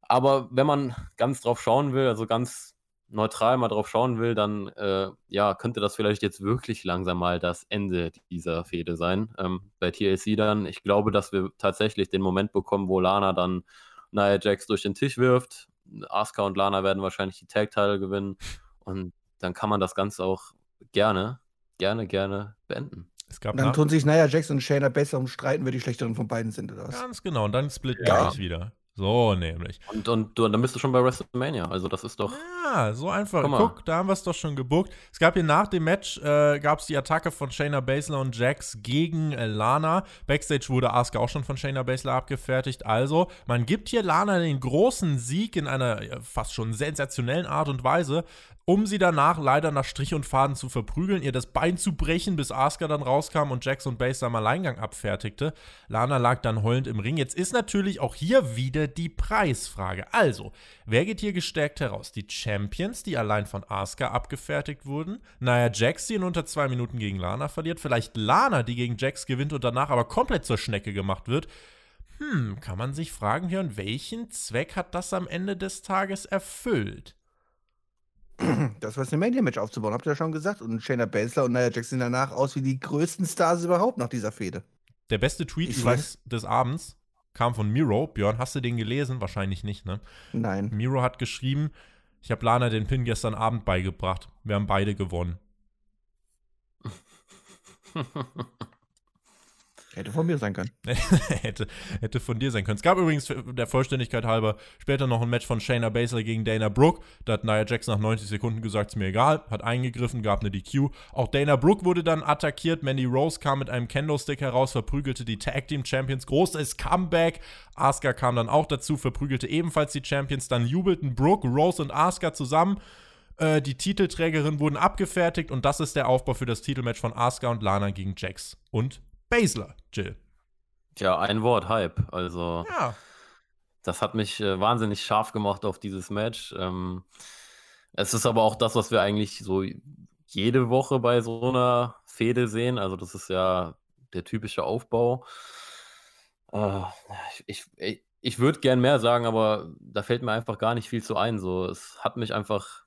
Aber wenn man ganz drauf schauen will, also ganz neutral mal drauf schauen will, dann äh, ja, könnte das vielleicht jetzt wirklich langsam mal das Ende dieser Fehde sein. Ähm, bei TLC dann, ich glaube, dass wir tatsächlich den Moment bekommen, wo Lana dann Nia Jax durch den Tisch wirft. Asuka und Lana werden wahrscheinlich die Tag-Teile gewinnen. Und dann kann man das Ganze auch gerne, gerne, gerne beenden. dann tun sich Nia Jax und Shayna besser und streiten, wer die schlechteren von beiden sind, oder was? Ganz genau, und dann split ja. gleich wieder. So nämlich. Und, und du, dann bist du schon bei WrestleMania. Also das ist doch. Ja, so einfach. Guck, da haben wir es doch schon gebuckt. Es gab hier nach dem Match, äh, gab es die Attacke von Shayna Baszler und Jax gegen äh, Lana. Backstage wurde Asuka auch schon von Shayna Baszler abgefertigt. Also, man gibt hier Lana den großen Sieg in einer äh, fast schon sensationellen Art und Weise um sie danach leider nach Strich und Faden zu verprügeln, ihr das Bein zu brechen, bis Asuka dann rauskam und und Base am Alleingang abfertigte. Lana lag dann heulend im Ring. Jetzt ist natürlich auch hier wieder die Preisfrage. Also, wer geht hier gestärkt heraus? Die Champions, die allein von Asuka abgefertigt wurden? Naja, Jax, die in unter zwei Minuten gegen Lana verliert. Vielleicht Lana, die gegen Jax gewinnt und danach aber komplett zur Schnecke gemacht wird. Hm, kann man sich fragen, Björn, welchen Zweck hat das am Ende des Tages erfüllt? Das war ein Mania-Match aufzubauen, habt ihr ja schon gesagt. Und Shayna Baszler und Nia Jackson danach aus wie die größten Stars überhaupt nach dieser Fehde. Der beste Tweet des Abends kam von Miro. Björn, hast du den gelesen? Wahrscheinlich nicht, ne? Nein. Miro hat geschrieben, ich habe Lana den Pin gestern Abend beigebracht. Wir haben beide gewonnen. Hätte von mir sein können. hätte, hätte von dir sein können. Es gab übrigens der Vollständigkeit halber später noch ein Match von Shayna Baszler gegen Dana Brooke. Da hat Nia Jax nach 90 Sekunden gesagt, ist mir egal, hat eingegriffen, gab eine DQ. Auch Dana Brooke wurde dann attackiert. Mandy Rose kam mit einem Kendo-Stick heraus, verprügelte die Tag Team Champions. Großes Comeback. Asuka kam dann auch dazu, verprügelte ebenfalls die Champions. Dann jubelten Brooke, Rose und Asuka zusammen. Äh, die Titelträgerinnen wurden abgefertigt und das ist der Aufbau für das Titelmatch von Asuka und Lana gegen Jax und Baszler, Jill. Ja, ein Wort, Hype. Also, Ja. das hat mich äh, wahnsinnig scharf gemacht auf dieses Match. Ähm, es ist aber auch das, was wir eigentlich so jede Woche bei so einer Fehde sehen. Also, das ist ja der typische Aufbau. Äh, ich ich, ich würde gern mehr sagen, aber da fällt mir einfach gar nicht viel zu ein. So, es hat mich einfach,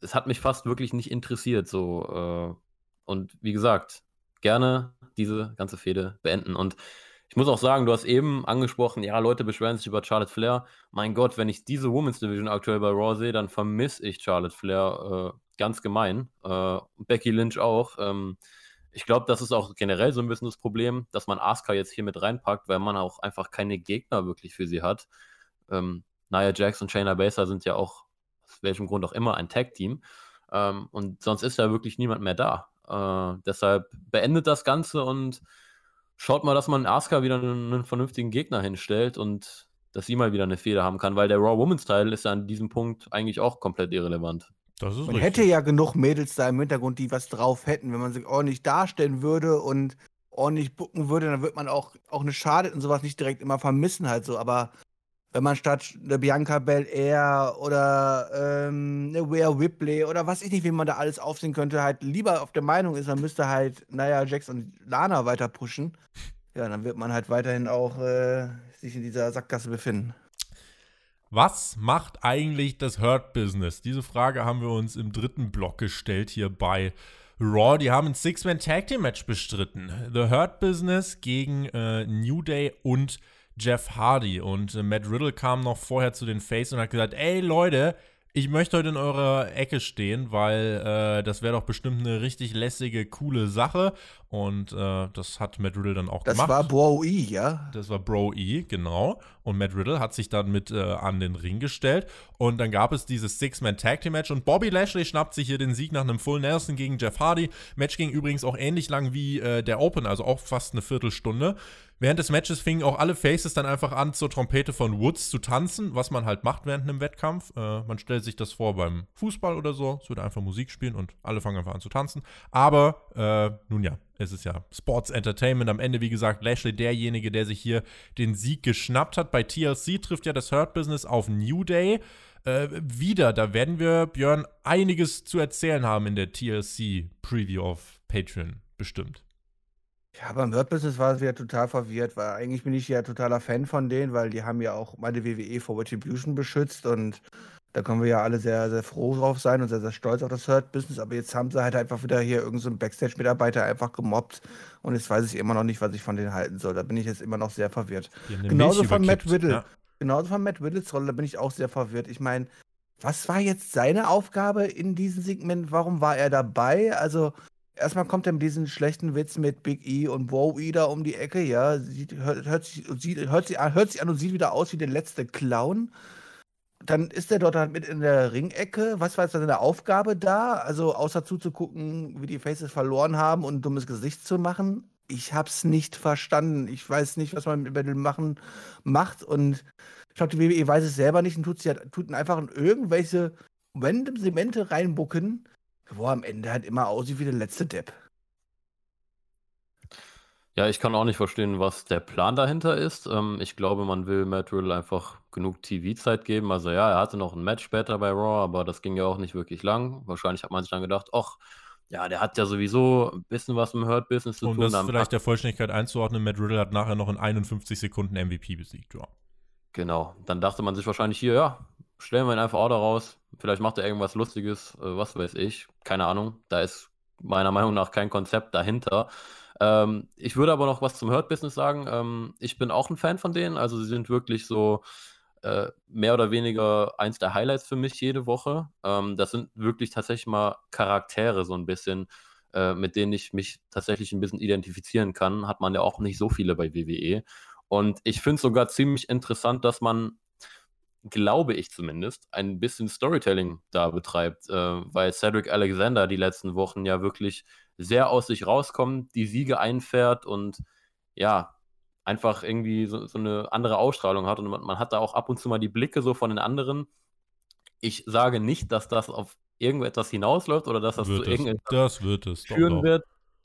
es hat mich fast wirklich nicht interessiert. So, äh, und wie gesagt, gerne diese ganze Fehde beenden. Und ich muss auch sagen, du hast eben angesprochen, ja, Leute beschweren sich über Charlotte Flair. Mein Gott, wenn ich diese Women's Division aktuell bei Raw sehe, dann vermisse ich Charlotte Flair äh, ganz gemein. Äh, Becky Lynch auch. Ähm, ich glaube, das ist auch generell so ein bisschen das Problem, dass man Asuka jetzt hier mit reinpackt, weil man auch einfach keine Gegner wirklich für sie hat. Ähm, Nia Jax und Shayna Baszler sind ja auch, aus welchem Grund auch immer, ein Tag-Team. Ähm, und sonst ist ja wirklich niemand mehr da. Äh, deshalb beendet das Ganze und schaut mal, dass man Asuka wieder einen, einen, vernünftigen Gegner hinstellt und dass sie mal wieder eine Fehler haben kann, weil der Raw Women's Teil ist ja an diesem Punkt eigentlich auch komplett irrelevant. man richtig. hätte ja genug Mädels da im Hintergrund, die was drauf hätten, wenn man sich ordentlich darstellen würde und ordentlich bucken würde, dann wird man auch, auch eine Schade und sowas nicht direkt immer vermissen halt so, aber wenn man statt eine Bianca Belair oder ähm, eine Rhea Ripley oder was ich nicht, wie man da alles aufsehen könnte, halt lieber auf der Meinung ist, man müsste halt, naja, Jax und Lana weiter pushen, ja, dann wird man halt weiterhin auch äh, sich in dieser Sackgasse befinden. Was macht eigentlich das Hurt-Business? Diese Frage haben wir uns im dritten Block gestellt hier bei Raw. Die haben ein Six-Man-Tag-Team-Match bestritten. The Hurt Business gegen äh, New Day und Jeff Hardy. Und äh, Matt Riddle kam noch vorher zu den Face und hat gesagt: Ey Leute, ich möchte heute in eurer Ecke stehen, weil äh, das wäre doch bestimmt eine richtig lässige, coole Sache. Und äh, das hat Matt Riddle dann auch das gemacht. Das war Bro E, ja? Das war Bro E, genau. Und Matt Riddle hat sich dann mit äh, an den Ring gestellt. Und dann gab es dieses Six-Man-Tag-Team-Match. Und Bobby Lashley schnappt sich hier den Sieg nach einem Full Nelson gegen Jeff Hardy. Match ging übrigens auch ähnlich lang wie äh, der Open, also auch fast eine Viertelstunde. Während des Matches fingen auch alle Faces dann einfach an, zur Trompete von Woods zu tanzen, was man halt macht während einem Wettkampf. Äh, man stellt sich das vor beim Fußball oder so. Es wird einfach Musik spielen und alle fangen einfach an zu tanzen. Aber, äh, nun ja, es ist ja Sports Entertainment. Am Ende, wie gesagt, Lashley derjenige, der sich hier den Sieg geschnappt hat. Bei TLC trifft ja das Hurt Business auf New Day. Äh, wieder, da werden wir, Björn, einiges zu erzählen haben in der TLC Preview auf Patreon, bestimmt. Ja, beim Hurt-Business war es wieder total verwirrt, weil eigentlich bin ich ja totaler Fan von denen, weil die haben ja auch meine WWE vor Retribution beschützt und da können wir ja alle sehr, sehr froh drauf sein und sehr, sehr stolz auf das Hurt-Business. Aber jetzt haben sie halt einfach wieder hier irgendeinen so Backstage-Mitarbeiter einfach gemobbt und jetzt weiß ich immer noch nicht, was ich von denen halten soll. Da bin ich jetzt immer noch sehr verwirrt. Genauso von Matt Riddle. Ja. Genauso von Matt Riddles Rolle, da bin ich auch sehr verwirrt. Ich meine, was war jetzt seine Aufgabe in diesem Segment? Warum war er dabei? Also, erstmal kommt er mit diesem schlechten Witz mit Big E und Woe da um die Ecke, ja. Sieht, hört, hört, sich, sieht, hört, sich, hört sich an und sieht wieder aus wie der letzte Clown. Dann ist er dort halt mit in der Ringecke. Was war jetzt seine Aufgabe da? Also, außer zuzugucken, wie die Faces verloren haben und ein dummes Gesicht zu machen. Ich hab's nicht verstanden. Ich weiß nicht, was man mit dem machen macht. Und ich glaube, die WWE weiß es selber nicht und tut, sie halt, tut einfach in irgendwelche random Semente reinbucken wo am Ende halt immer aussieht wie der letzte Depp. Ja, ich kann auch nicht verstehen, was der Plan dahinter ist. Ähm, ich glaube, man will Matt Riddle einfach genug TV-Zeit geben. Also ja, er hatte noch ein Match später bei Raw, aber das ging ja auch nicht wirklich lang. Wahrscheinlich hat man sich dann gedacht, ach, ja, der hat ja sowieso ein bisschen was im Hurt-Business zu Und tun. das Dann vielleicht der Vollständigkeit einzuordnen, Matt Riddle hat nachher noch in 51 Sekunden MVP besiegt, ja. Genau, dann dachte man sich wahrscheinlich hier, ja, stellen wir ihn einfach Order raus. Vielleicht macht er irgendwas Lustiges, äh, was weiß ich. Keine Ahnung. Da ist meiner Meinung nach kein Konzept dahinter. Ähm, ich würde aber noch was zum Hurt-Business sagen. Ähm, ich bin auch ein Fan von denen. Also sie sind wirklich so äh, mehr oder weniger eins der Highlights für mich jede Woche. Ähm, das sind wirklich tatsächlich mal Charaktere so ein bisschen. äh, mit denen ich mich tatsächlich ein bisschen identifizieren kann, hat man ja auch nicht so viele bei WWE. Und ich finde es sogar ziemlich interessant, dass man, glaube ich zumindest, ein bisschen Storytelling da betreibt, äh, weil Cedric Alexander die letzten Wochen ja wirklich sehr aus sich rauskommt, die Siege einfährt und ja, einfach irgendwie so, so eine andere Ausstrahlung hat und man, man, hat da auch ab und zu mal die Blicke so von den anderen. Ich sage nicht, dass das auf irgendetwas hinausläuft oder dass das wird zu irgendetwas das wird es, führen doch, doch. wird,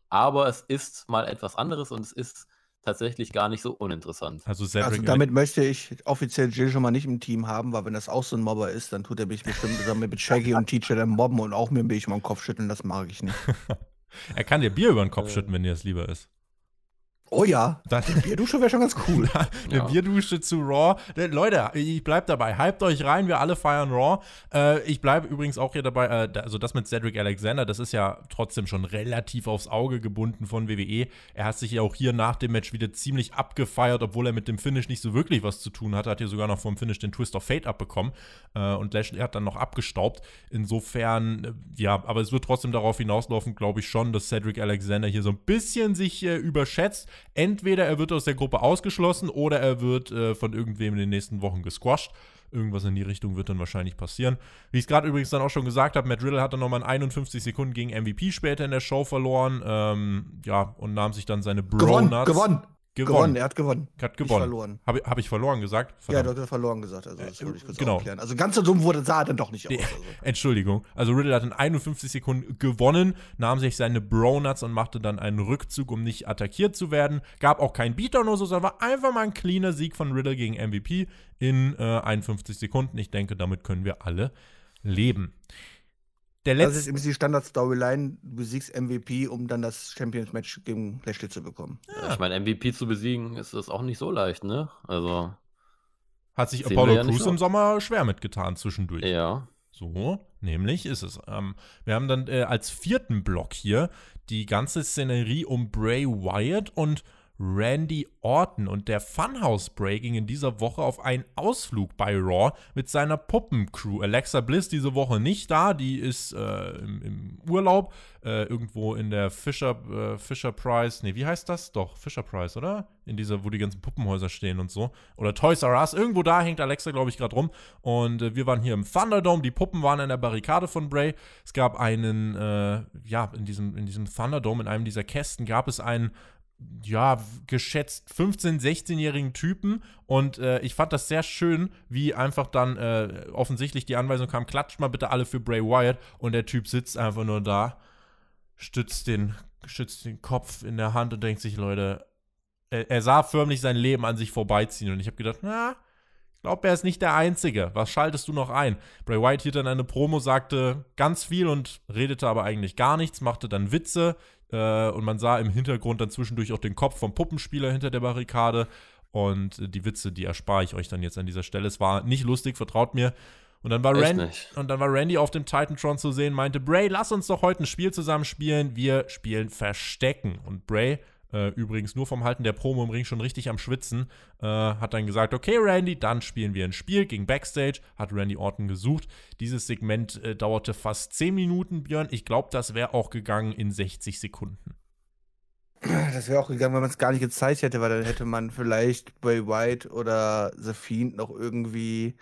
aber es ist mal etwas anderes und es ist tatsächlich gar nicht so uninteressant. Also, also damit möchte ich offiziell Jill schon mal nicht im Team haben, weil wenn das auch so ein Mobber ist, dann tut er mich bestimmt zusammen mit Shaggy und Teacher dann mobben und auch mir ein bisschen den Kopf schütteln, das mag ich nicht. er kann dir Bier über den Kopf schütten, wenn dir das lieber ist. Oh ja, das, eine Bierdusche wäre schon ganz cool. eine ja. Bierdusche zu Raw. Leute, ich bleib dabei. Hypt euch rein, wir alle feiern Raw. Äh, ich bleibe übrigens auch hier dabei, äh, also das mit Cedric Alexander, das ist ja trotzdem schon relativ aufs Auge gebunden von WWE. Er hat sich ja auch hier nach dem Match wieder ziemlich abgefeiert, obwohl er mit dem Finish nicht so wirklich was zu tun hatte. Hat hier sogar noch vom Finish den Twist of Fate abbekommen. Äh, und Lashley hat dann noch abgestaubt. Insofern, äh, ja, aber es wird trotzdem darauf hinauslaufen, glaube ich schon, dass Cedric Alexander hier so ein bisschen sich äh, überschätzt entweder er wird aus der Gruppe ausgeschlossen oder er wird äh, von irgendwem in den nächsten Wochen gesquasht. Irgendwas in die Richtung wird dann wahrscheinlich passieren. Wie ich es gerade übrigens dann auch schon gesagt habe, Matt Riddle hat dann nochmal in 51 Sekunden gegen MVP später in der Show verloren. Ähm, ja, und nahm sich dann seine Bro Gewonnen, gewonnen. Gewonnen. gewonnen. er hat gewonnen. Hat gewonnen. Ich verloren. Habe hab ich verloren gesagt? Verdammt. Ja, du hast verloren gesagt. Also, das wollte ich kurz genau. aufklären. Also, ganz so dumm wurde sah er dann doch nicht aus. Also. Entschuldigung. Also, Riddle hat in 51 Sekunden gewonnen, nahm sich seine Bro-Nuts und machte dann einen Rückzug, um nicht attackiert zu werden. Gab auch keinen Beatdown oder so, sondern war einfach mal ein cleaner Sieg von Riddle gegen MVP in äh, 51 Sekunden. Ich denke, damit können wir alle leben. Der letzte, das ist eben die Standard-Storyline, du besiegst MVP, um dann das Champions-Match gegen Lashley zu bekommen. Ja. Ich meine, MVP zu besiegen ist das auch nicht so leicht, ne? Also. Hat sich Apollo ja Crews im Sommer schwer mitgetan zwischendurch. Ja. So, nämlich ist es. Ähm, wir haben dann äh, als vierten Block hier die ganze Szenerie um Bray Wyatt und Randy Orton und der Funhouse Break ging in dieser Woche auf einen Ausflug bei Raw mit seiner Puppencrew. Alexa Bliss diese Woche nicht da, die ist äh, im, im, Urlaub äh, irgendwo in der Fisher, äh, Fisher Price, nee, wie heißt das? Doch, Fisher Price, oder? In dieser, wo die ganzen Puppenhäuser stehen und so. Oder Toys R Us, irgendwo da hängt Alexa, glaube ich, gerade rum. Und äh, wir waren hier im Thunderdome, die Puppen waren in der Barrikade von Bray. Es gab einen, äh, ja, in diesem, in diesem Thunderdome, in einem dieser Kästen gab es einen ja, geschätzt 15-, 16-jährigen Typen. Und äh, ich fand das sehr schön, wie einfach dann äh, offensichtlich die Anweisung kam: klatscht mal bitte alle für Bray Wyatt. Und der Typ sitzt einfach nur da, stützt den, stützt den Kopf in der Hand und denkt sich: Leute, er, er sah förmlich sein Leben an sich vorbeiziehen. Und ich habe gedacht: Na, ich glaube, er ist nicht der Einzige. Was schaltest du noch ein? Bray Wyatt hier dann eine Promo, sagte ganz viel und redete aber eigentlich gar nichts, machte dann Witze. Äh, und man sah im Hintergrund dann zwischendurch auch den Kopf vom Puppenspieler hinter der Barrikade. Und die Witze, die erspare ich euch dann jetzt an dieser Stelle. Es war nicht lustig, vertraut mir. Und dann, war Randy, und dann war Randy auf dem Titantron zu sehen, meinte, Bray, lass uns doch heute ein Spiel zusammen spielen. Wir spielen Verstecken. Und Bray äh, übrigens nur vom Halten der Promo im Ring schon richtig am Schwitzen, äh, hat dann gesagt, okay Randy, dann spielen wir ein Spiel gegen Backstage, hat Randy Orton gesucht. Dieses Segment äh, dauerte fast 10 Minuten, Björn. Ich glaube, das wäre auch gegangen in 60 Sekunden. Das wäre auch gegangen, wenn man es gar nicht gezeigt hätte, weil dann hätte man vielleicht Bray White oder The Fiend noch irgendwie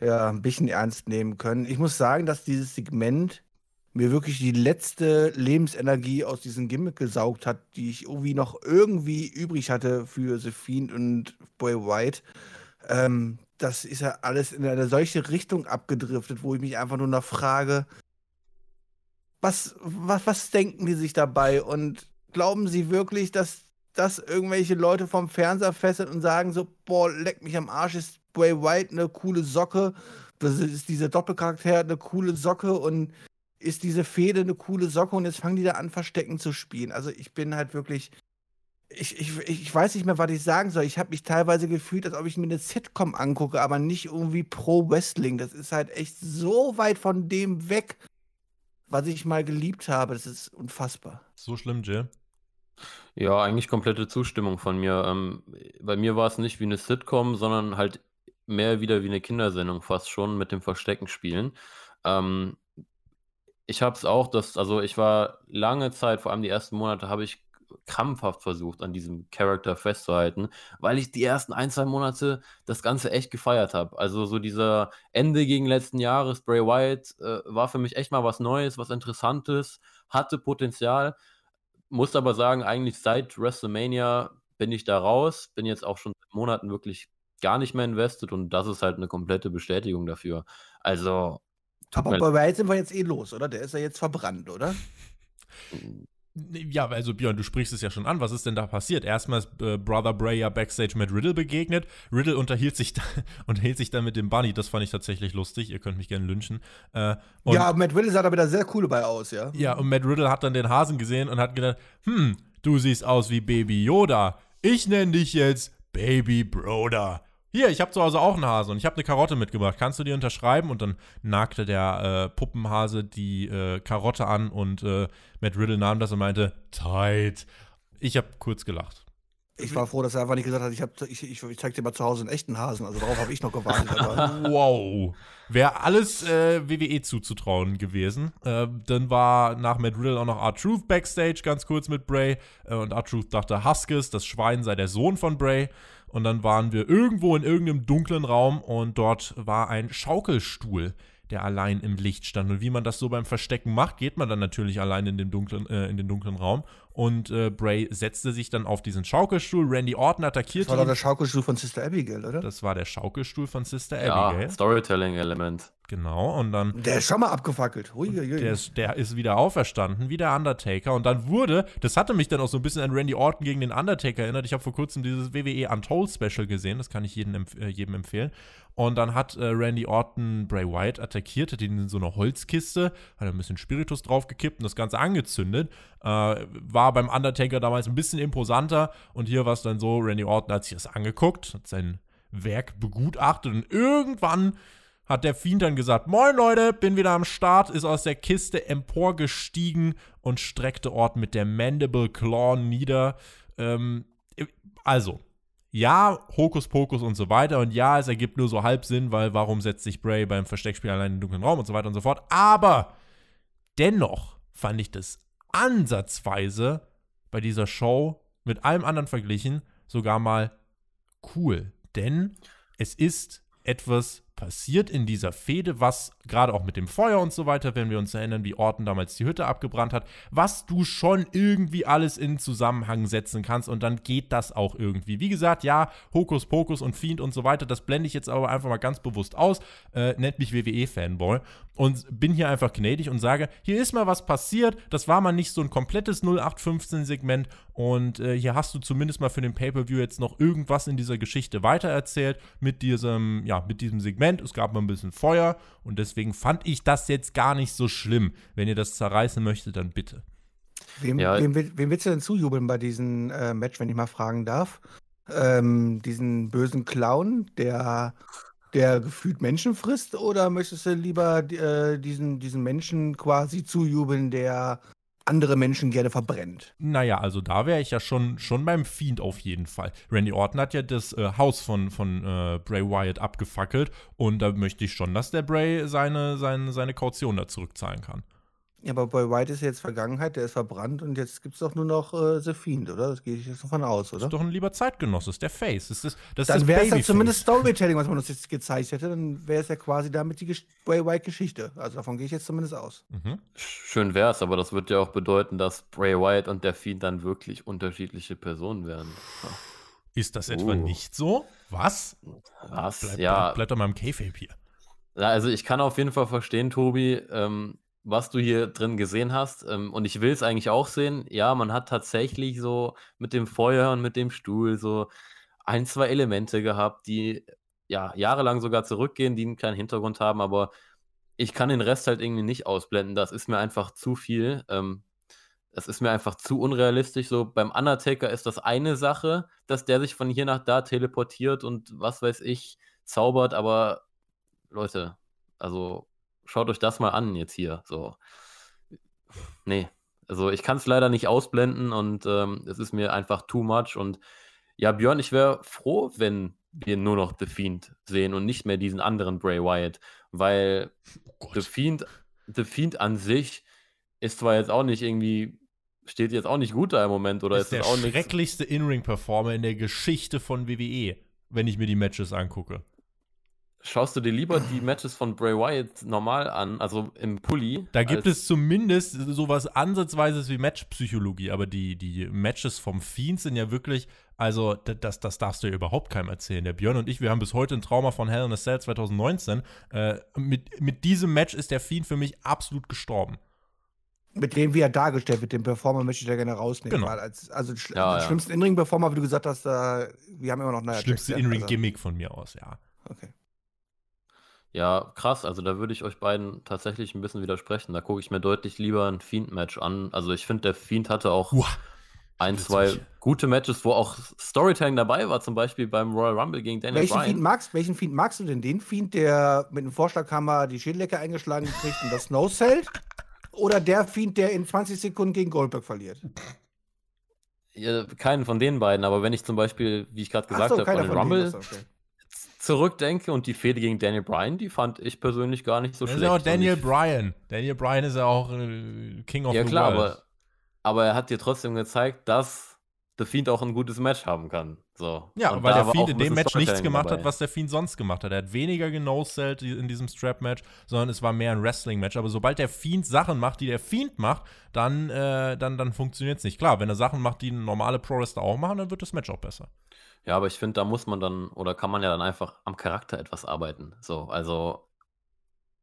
ja, ein bisschen ernst nehmen können. Ich muss sagen, dass dieses Segment mir wirklich die letzte Lebensenergie aus diesem Gimmick gesaugt hat, die ich irgendwie noch irgendwie übrig hatte für The Fiend und Boy White. Ähm, das ist ja alles in eine solche Richtung abgedriftet, wo ich mich einfach nur noch frage, was, was, was denken die sich dabei? Und glauben sie wirklich, dass das irgendwelche Leute vom Fernseher fesseln und sagen so, boah, leck mich am Arsch, ist Bray White eine coole Socke, das ist dieser Doppelcharakter eine coole Socke und ist diese Fehde eine coole Socke und jetzt fangen die da an, Verstecken zu spielen. Also ich bin halt wirklich. Ich, ich, ich weiß nicht mehr, was ich sagen soll. Ich habe mich teilweise gefühlt, als ob ich mir eine Sitcom angucke, aber nicht irgendwie pro Wrestling. Das ist halt echt so weit von dem weg, was ich mal geliebt habe. Das ist unfassbar. So schlimm, Jill. Ja, eigentlich komplette Zustimmung von mir. Ähm, bei mir war es nicht wie eine Sitcom, sondern halt mehr wieder wie eine Kindersendung fast schon mit dem Verstecken spielen. Ähm, Ich habe es auch, das, also ich war lange Zeit, vor allem die ersten Monate, habe ich krampfhaft versucht, an diesem Charakter festzuhalten, weil ich die ersten ein, zwei Monate das Ganze echt gefeiert habe. Also so dieser Ende gegen letzten Jahres, Bray Wyatt, äh, war für mich echt mal was Neues, was Interessantes, hatte Potenzial. Muss aber sagen, eigentlich seit WrestleMania bin ich da raus, bin jetzt auch schon seit Monaten wirklich gar nicht mehr invested und das ist halt eine komplette Bestätigung dafür. Also. Aber bei Wyatt sind wir jetzt eh los, oder? Der ist ja jetzt verbrannt, oder? Ja, also Björn, du sprichst es ja schon an. Was ist denn da passiert? Erstmal ist äh, Brother Bray ja backstage mit Riddle begegnet. Riddle unterhielt sich, da, unterhielt sich dann mit dem Bunny. Das fand ich tatsächlich lustig. Ihr könnt mich gerne lynchen. Äh, ja, Matt Riddle sah da wieder sehr cool dabei aus, ja. Ja, und Matt Riddle hat dann den Hasen gesehen und hat gedacht: Hm, du siehst aus wie Baby Yoda. Ich nenne dich jetzt Baby Broder. Hier, ich habe zu Hause auch einen Hase und ich habe eine Karotte mitgebracht. Kannst du die unterschreiben? Und dann nagte der äh, Puppenhase die äh, Karotte an und äh, Matt Riddle nahm das und meinte, tight. Ich habe kurz gelacht. Ich war froh, dass er einfach nicht gesagt hat, ich, ich, ich, ich zeig dir mal zu Hause einen echten Hasen. Also darauf habe ich noch gewartet. wow. Wäre alles äh, WWE zuzutrauen gewesen. Äh, dann war nach Matt Riddle auch noch R-Truth backstage, ganz kurz mit Bray. Äh, und R-Truth dachte, Huskis, das Schwein sei der Sohn von Bray. Und dann waren wir irgendwo in irgendeinem dunklen Raum und dort war ein Schaukelstuhl, der allein im Licht stand. Und wie man das so beim Verstecken macht, geht man dann natürlich allein in den dunklen, äh, in den dunklen Raum und äh, Bray setzte sich dann auf diesen Schaukelstuhl. Randy Orton attackierte. Das war doch der Schaukelstuhl von Sister Abigail, oder? Das war der Schaukelstuhl von Sister ja, Abigail. Storytelling-Element. Genau, und dann. Der ist schon mal abgefackelt. Der, ist, der ist wieder auferstanden, wie der Undertaker. Und dann wurde, das hatte mich dann auch so ein bisschen an Randy Orton gegen den Undertaker erinnert. Ich habe vor kurzem dieses WWE Untold Special gesehen, das kann ich jedem, äh, jedem empfehlen. Und dann hat äh, Randy Orton Bray Wyatt attackiert, hat ihn in so eine Holzkiste, hat ein bisschen Spiritus draufgekippt und das Ganze angezündet. Äh, war beim Undertaker damals ein bisschen imposanter und hier war es dann so, Randy Orton hat sich das angeguckt, hat sein Werk begutachtet und irgendwann hat der Fiend dann gesagt, moin Leute, bin wieder am Start, ist aus der Kiste emporgestiegen und streckte Orton mit der Mandible Claw nieder. Ähm, also, ja, Hokuspokus und so weiter. Und ja, es ergibt nur so halb Sinn, weil warum setzt sich Bray beim Versteckspiel allein in den dunklen Raum und so weiter und so fort. Aber dennoch fand ich das ansatzweise bei dieser Show mit allem anderen verglichen sogar mal cool. Denn es ist etwas passiert in dieser Fehde, was gerade auch mit dem Feuer und so weiter, wenn wir uns erinnern, wie Orton damals die Hütte abgebrannt hat, was du schon irgendwie alles in Zusammenhang setzen kannst und dann geht das auch irgendwie. Wie gesagt, ja, Hokus Pokus und Fiend und so weiter, das blende ich jetzt aber einfach mal ganz bewusst aus, äh, nennt mich WWE-Fanboy und bin hier einfach gnädig und sage, hier ist mal was passiert, das war mal nicht so ein komplettes 0815-Segment und äh, hier hast du zumindest mal für den Pay-Per-View jetzt noch irgendwas in dieser Geschichte weitererzählt mit diesem, ja, mit diesem Segment es gab mal ein bisschen Feuer und deswegen fand ich das jetzt gar nicht so schlimm. Wenn ihr das zerreißen möchtet, dann bitte. Wem, ja. wem, wem willst du denn zujubeln bei diesem äh, Match, wenn ich mal fragen darf? Ähm, diesen bösen Clown, der, der gefühlt Menschen frisst, oder möchtest du lieber äh, diesen, diesen Menschen quasi zujubeln, der andere Menschen gerne verbrennt. Naja, also da wäre ich ja schon, schon beim Fiend auf jeden Fall. Randy Orton hat ja das äh, Haus von, von äh, Bray Wyatt abgefackelt und da möchte ich schon, dass der Bray seine, seine, seine Kaution da zurückzahlen kann. Ja, aber bei White ist jetzt Vergangenheit, der ist verbrannt und jetzt gibt es doch nur noch äh, The Fiend, oder? Das gehe ich jetzt davon aus, oder? Das ist doch ein lieber Zeitgenosse, ist der Face. Das ist, das dann wäre es ja zumindest Storytelling, was man uns jetzt gezeigt hätte, dann wäre es ja quasi damit die Bray White-Geschichte. Also davon gehe ich jetzt zumindest aus. Mhm. Schön wäre es, aber das würde ja auch bedeuten, dass Bray White und der Fiend dann wirklich unterschiedliche Personen werden. Ja. Ist das etwa uh. nicht so? Was? Was? Bleib, ja. Bleib, bleib doch mal im K-Fape hier. Ja, also ich kann auf jeden Fall verstehen, Tobi, ähm, was du hier drin gesehen hast. Ähm, und ich will es eigentlich auch sehen. Ja, man hat tatsächlich so mit dem Feuer und mit dem Stuhl so ein, zwei Elemente gehabt, die ja jahrelang sogar zurückgehen, die einen kleinen Hintergrund haben, aber ich kann den Rest halt irgendwie nicht ausblenden. Das ist mir einfach zu viel. Ähm, das ist mir einfach zu unrealistisch. So beim Undertaker ist das eine Sache, dass der sich von hier nach da teleportiert und was weiß ich, zaubert, aber Leute, also schaut euch das mal an jetzt hier. So. Nee. Also ich kann es leider nicht ausblenden und ähm, es ist mir einfach too much. Und ja, Björn, ich wäre froh, wenn wir nur noch The Fiend sehen und nicht mehr diesen anderen Bray Wyatt, weil oh The Fiend The Fiend an sich ist zwar jetzt auch nicht irgendwie, steht jetzt auch nicht gut da im Moment oder ist, ist, der schrecklichste In-Ring-Performer in der Geschichte von WWE, wenn ich mir die Matches angucke. Schaust du dir lieber die Matches von Bray Wyatt normal an, also im Pulli? Da gibt es zumindest sowas Ansatzweises wie Matchpsychologie, aber die, die Matches vom Fiend sind ja wirklich, also das, das darfst du ja überhaupt keinem erzählen. Der Björn und ich, wir haben bis heute ein Trauma von Hell in a Cell 2019. Äh, mit, mit diesem Match ist der Fiend für mich absolut gestorben. Mit dem, wie er dargestellt wird, den Performer möchte ich da gerne rausnehmen. Genau. Weil als, also schl Ja, ja. schlimmsten In-Ring-Performer, wie du gesagt hast, da, wir haben immer noch naja, Schlimmste In-Ring-Gimmick von mir aus, ja. Also, okay. Ja, krass. Also da würde ich euch beiden tatsächlich ein bisschen widersprechen. Da gucke ich mir deutlich lieber ein Fiend-Match an. Also ich finde, der Fiend hatte auch Uah. ein, zwei mich. gute Matches, wo auch Storytelling dabei war, zum Beispiel beim Royal Rumble gegen Daniel Welchen Fiend, Bryan. magst, welchen Fiend magst du denn? Den Fiend, der mit dem Vorschlaghammer die Schädeldecke eingeschlagen kriegt und das Nose hält? Oder der Fiend, der in 20 Sekunden gegen Goldberg verliert? Ja, keinen von den beiden, aber wenn ich zum Beispiel, wie ich gerade gesagt so, habe, an den von denen, Rumble okay. Zurückdenke und die Fehde gegen Daniel Bryan, die fand ich persönlich gar nicht so Das ist schlecht. ja auch Daniel Bryan. Daniel Bryan ist ja auch äh, King of Ja the klar, World. aber, aber er hat dir trotzdem gezeigt, dass The Fiend auch ein gutes Match haben kann. So. Ja, Und weil der Fiend in dem Match nichts gemacht dabei. hat, was der Fiend sonst gemacht hat. Er hat weniger genosellt in diesem Strap-Match, sondern es war mehr ein Wrestling-Match. Aber sobald der Fiend Sachen macht, die der Fiend macht, dann, äh, dann, dann funktioniert es nicht. Klar, wenn er Sachen macht, die normale Pro-Wrestler auch machen, dann wird das Match auch besser. Ja, aber ich finde, da muss man dann, oder kann man ja dann einfach am Charakter etwas arbeiten. So, also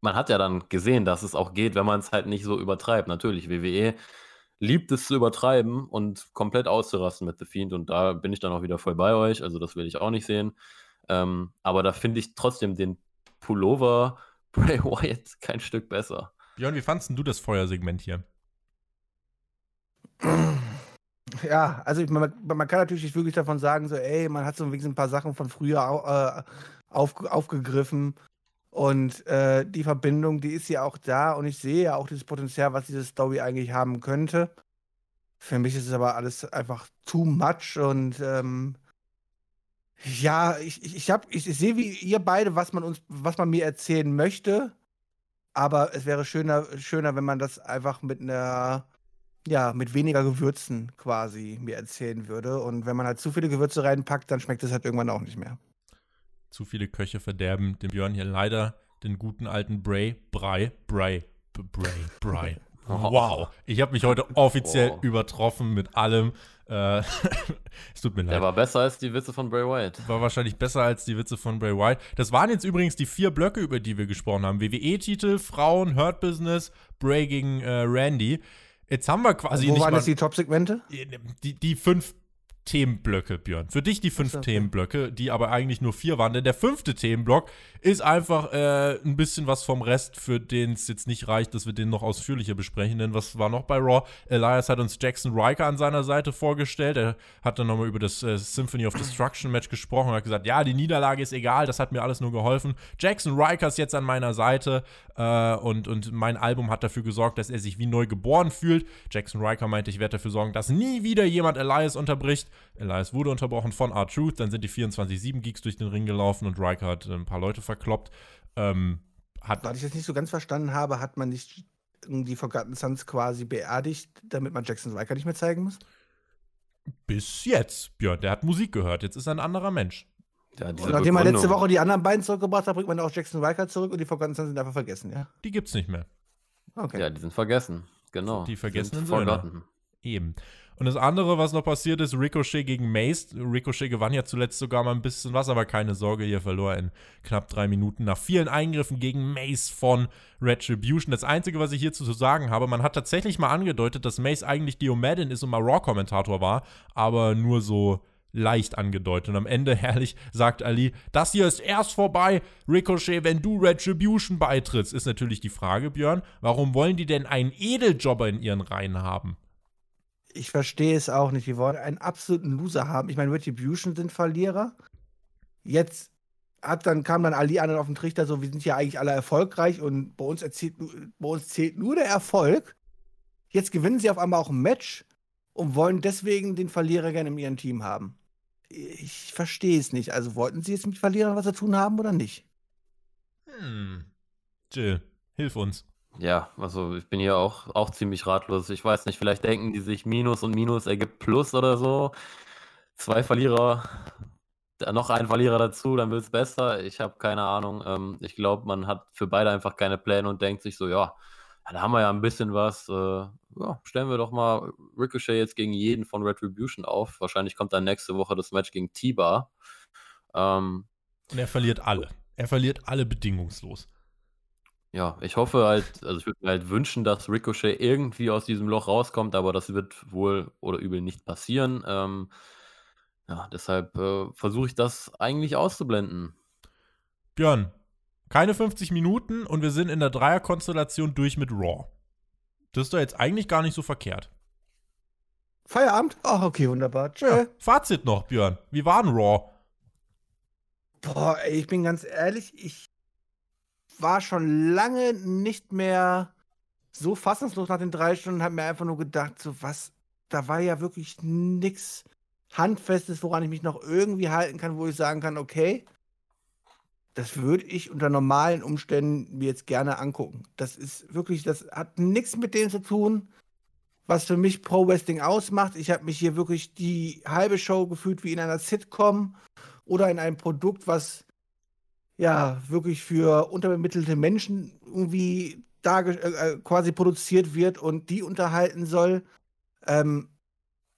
man hat ja dann gesehen, dass es auch geht, wenn man es halt nicht so übertreibt. Natürlich, WWE liebt es zu übertreiben und komplett auszurasten mit The Fiend und da bin ich dann auch wieder voll bei euch, also das will ich auch nicht sehen. Ähm, aber da finde ich trotzdem den Pullover Bray Wyatt kein Stück besser. Björn, wie fandst denn du das Feuersegment hier? Ja, also ich, man, man kann natürlich nicht wirklich davon sagen, so, ey, man hat so ein paar Sachen von früher äh, auf, aufgegriffen. Und äh, die Verbindung, die ist ja auch da und ich sehe ja auch dieses Potenzial, was diese Story eigentlich haben könnte. Für mich ist es aber alles einfach too much und ähm, ja, ich, ich, ich, hab, ich, ich sehe wie ihr beide, was man uns, was man mir erzählen möchte. Aber es wäre schöner, schöner, wenn man das einfach mit einer ja, mit weniger Gewürzen quasi mir erzählen würde. Und wenn man halt zu viele Gewürze reinpackt, dann schmeckt es halt irgendwann auch nicht mehr. Zu viele Köche verderben dem Björn hier leider den guten alten Bray, Bray, Bray, B- Bray, Bray. Wow, ich habe mich heute offiziell Wow. übertroffen mit allem. Äh, es tut mir leid. Der war besser als die Witze von Bray Wyatt. war wahrscheinlich besser als die Witze von Bray Wyatt. Das waren jetzt übrigens die vier Blöcke, über die wir gesprochen haben. WWE-Titel, Frauen, Hurt Business, Bray gegen äh, Randy. Jetzt haben wir quasi Wo waren mal jetzt die Top-Segmente? die, die fünf Themenblöcke, Björn. Für dich die fünf so. Themenblöcke, die aber eigentlich nur vier waren. Denn der fünfte Themenblock ist einfach äh, ein bisschen was vom Rest, für den es jetzt nicht reicht, dass wir den noch ausführlicher besprechen. Denn was war noch bei Raw? Elias hat uns Jackson Riker an seiner Seite vorgestellt. Er hat dann nochmal über das äh, Symphony of Destruction Match gesprochen und hat gesagt, ja, die Niederlage ist egal, das hat mir alles nur geholfen. Jackson Riker ist jetzt an meiner Seite äh, und, und mein Album hat dafür gesorgt, dass er sich wie neu geboren fühlt. Jackson Riker meinte, ich werde dafür sorgen, dass nie wieder jemand Elias unterbricht. Elias wurde unterbrochen von R-Truth, dann sind die 24-7 Geeks durch den Ring gelaufen und Riker hat ein paar Leute verkloppt. Ähm, hat Was ich jetzt nicht so ganz verstanden habe, hat man nicht die Forgotten Sons quasi beerdigt, damit man Jackson Riker nicht mehr zeigen muss? bis jetzt, Björn, der hat Musik gehört, jetzt ist er ein anderer Mensch. Ja, nachdem man letzte. Woche die anderen beiden zurückgebracht hat, bringt man auch Jackson Riker zurück und die Forgotten Sons sind einfach vergessen, ja? Die gibt's nicht mehr. Okay. Ja, die sind vergessen. Genau. Die vergessenen sind Söhne. forgotten. Eben. Und das andere, was noch passiert ist, Ricochet gegen Mace. Ricochet gewann ja zuletzt sogar mal ein bisschen was, aber keine Sorge, hier verlor er in knapp drei Minuten nach vielen Eingriffen gegen Mace von Retribution. Das Einzige, was ich hierzu zu sagen habe, man hat tatsächlich mal angedeutet, dass Mace eigentlich Dio Madden ist und mal Raw-Kommentator war, aber nur so leicht angedeutet. Und am Ende, herrlich, sagt Ali, das hier ist erst vorbei, Ricochet, wenn du Retribution beitrittst. Ist natürlich die Frage, Björn, warum wollen die denn einen Edeljobber in ihren Reihen haben? Ich verstehe es auch nicht. Wir wollen einen absoluten Loser haben. Ich meine, Retribution sind Verlierer. Jetzt hat dann, kam dann Ali an und auf den Trichter, so, wir sind ja eigentlich alle erfolgreich und bei uns, erzählt, bei uns zählt nur der Erfolg. Jetzt gewinnen sie auf einmal auch ein Match und wollen deswegen den Verlierer gerne in ihrem Team haben. Ich verstehe es nicht. Also wollten sie jetzt mit Verlierern was zu tun haben oder nicht? Hm. Jill, hilf uns. Ja, also ich bin hier auch, auch ziemlich ratlos. Ich weiß nicht, vielleicht denken die sich Minus und Minus ergibt Plus oder so. Zwei Verlierer, noch ein Verlierer dazu, dann wird es besser. Ich habe keine Ahnung. Ähm, ich glaube, man hat für beide einfach keine Pläne und denkt sich so, ja, da haben wir ja ein bisschen was. Äh, ja, stellen wir doch mal Ricochet jetzt gegen jeden von Retribution auf. Wahrscheinlich kommt dann nächste Woche das Match gegen T-Bar. Ähm, und er verliert alle. Er verliert alle bedingungslos. Ja, ich hoffe halt, also ich würde mir halt wünschen, dass Ricochet irgendwie aus diesem Loch rauskommt, aber das wird wohl oder übel nicht passieren. Ähm, ja, deshalb äh, versuche ich das eigentlich auszublenden. Björn, keine 50 Minuten und wir sind in der Dreierkonstellation durch mit Raw. Das ist doch jetzt eigentlich gar nicht so verkehrt. Feierabend? Ach, okay, wunderbar. Tschö. Ja, Fazit noch, Björn. Wie war denn Raw? Boah, ey, ich bin ganz ehrlich, ich war schon lange nicht mehr so fassungslos nach den drei Stunden, habe mir einfach nur gedacht, so was, da war ja wirklich nichts Handfestes, woran ich mich noch irgendwie halten kann, wo ich sagen kann, okay, das würde ich unter normalen Umständen mir jetzt gerne angucken. Das ist wirklich, das hat nichts mit dem zu tun, was für mich Pro Wrestling ausmacht. Ich habe mich hier wirklich die halbe Show gefühlt wie in einer Sitcom oder in einem Produkt, was ja wirklich für unterbemittelte Menschen irgendwie da äh, äh, quasi produziert wird und die unterhalten soll. Ähm,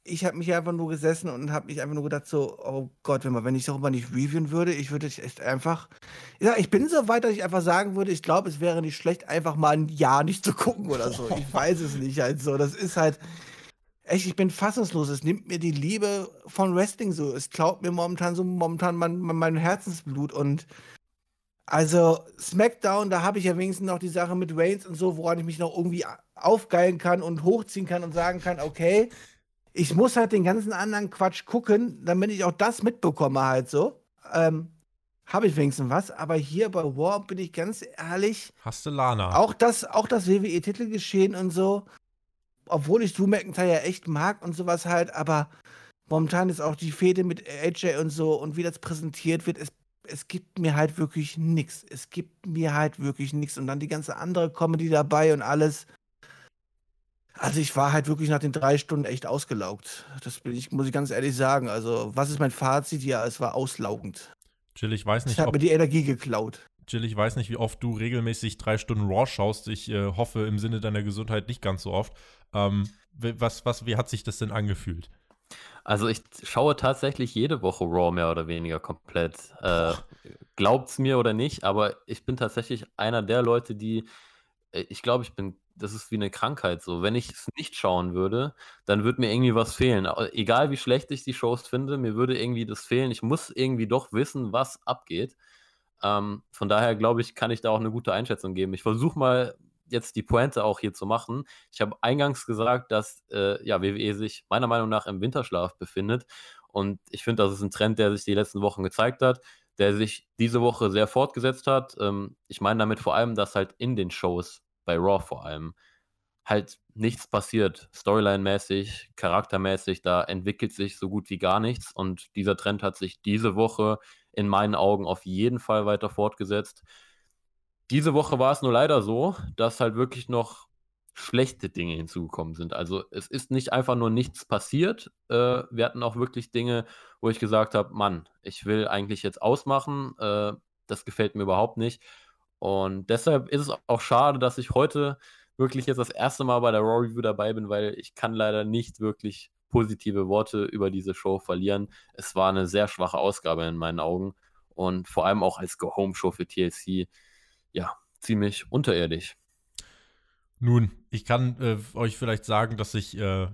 ich habe mich einfach nur gesessen und habe mich einfach nur gedacht, so, oh Gott, wenn, man, wenn ich darüber nicht reviewen würde, ich würde echt einfach. Ja, ich bin so weit, dass ich einfach sagen würde, ich glaube, es wäre nicht schlecht, einfach mal ein Jahr nicht zu gucken oder so. Ich weiß es nicht halt so. Das ist halt. Echt, ich bin fassungslos. Es nimmt mir die Liebe von Wrestling so. Es klaut mir momentan so momentan mein, mein Herzensblut und also SmackDown, da habe ich ja wenigstens noch die Sache mit Reigns und so, woran ich mich noch irgendwie aufgeilen kann und hochziehen kann und sagen kann, okay, ich muss halt den ganzen anderen Quatsch gucken, damit ich auch das mitbekomme halt so. Ähm, habe ich wenigstens was, aber hier bei War bin ich ganz ehrlich. Hast du Lana? Auch das, auch das WWE-Titelgeschehen und so, obwohl ich Drew McIntyre ja echt mag und sowas halt, aber momentan ist auch die Fehde mit AJ und so und wie das präsentiert wird, es, es gibt mir halt wirklich nichts. Es gibt mir halt wirklich nichts. Und dann die ganze andere Comedy dabei und alles. Also ich war halt wirklich nach den drei Stunden echt ausgelaugt. Das bin ich, muss ich ganz ehrlich sagen. Also, was ist mein Fazit? Ja, es war auslaugend. Jill, ich weiß nicht. Ich habe mir die Energie geklaut. Jill, ich weiß nicht, wie oft du regelmäßig drei Stunden Raw schaust. Ich äh, hoffe im Sinne deiner Gesundheit nicht ganz so oft. Ähm, was, was, wie hat sich das denn angefühlt? Also ich schaue tatsächlich jede Woche Raw mehr oder weniger komplett. Äh, glaubt's mir oder nicht, aber ich bin tatsächlich einer der Leute, die, äh, ich glaube, ich bin das ist wie eine Krankheit so. Wenn ich es nicht schauen würde, dann würde mir irgendwie was fehlen. Egal wie schlecht ich die Shows finde, mir würde irgendwie das fehlen. Ich muss irgendwie doch wissen, was abgeht. Ähm, von daher glaube ich, kann ich da auch eine gute Einschätzung geben. Ich versuche mal jetzt die Pointe auch hier zu machen. Ich habe eingangs gesagt, dass äh, ja, WWE sich meiner Meinung nach im Winterschlaf befindet. Und ich finde, das ist ein Trend, der sich die letzten Wochen gezeigt hat, der sich diese Woche sehr fortgesetzt hat. Ähm, ich meine damit vor allem, dass halt in den Shows bei Raw vor allem, halt nichts passiert, Storyline-mäßig, charaktermäßig, da entwickelt sich so gut wie gar nichts und dieser Trend hat sich diese Woche in meinen Augen auf jeden Fall weiter fortgesetzt. Diese Woche war es nur leider so, dass halt wirklich noch schlechte Dinge hinzugekommen sind. Also es ist nicht einfach nur nichts passiert. Äh, wir hatten auch wirklich Dinge, wo ich gesagt habe, Mann, ich will eigentlich jetzt ausmachen. Äh, das gefällt mir überhaupt nicht. Und deshalb ist es auch schade, dass ich heute wirklich jetzt das erste Mal bei der Raw Review dabei bin, weil ich kann leider nicht wirklich positive Worte über diese Show verlieren. Es war eine sehr schwache Ausgabe in meinen Augen und vor allem auch als Go-Home-Show für TLC, ja, ziemlich unterirdisch. Nun, ich kann äh, euch vielleicht sagen, dass ich äh,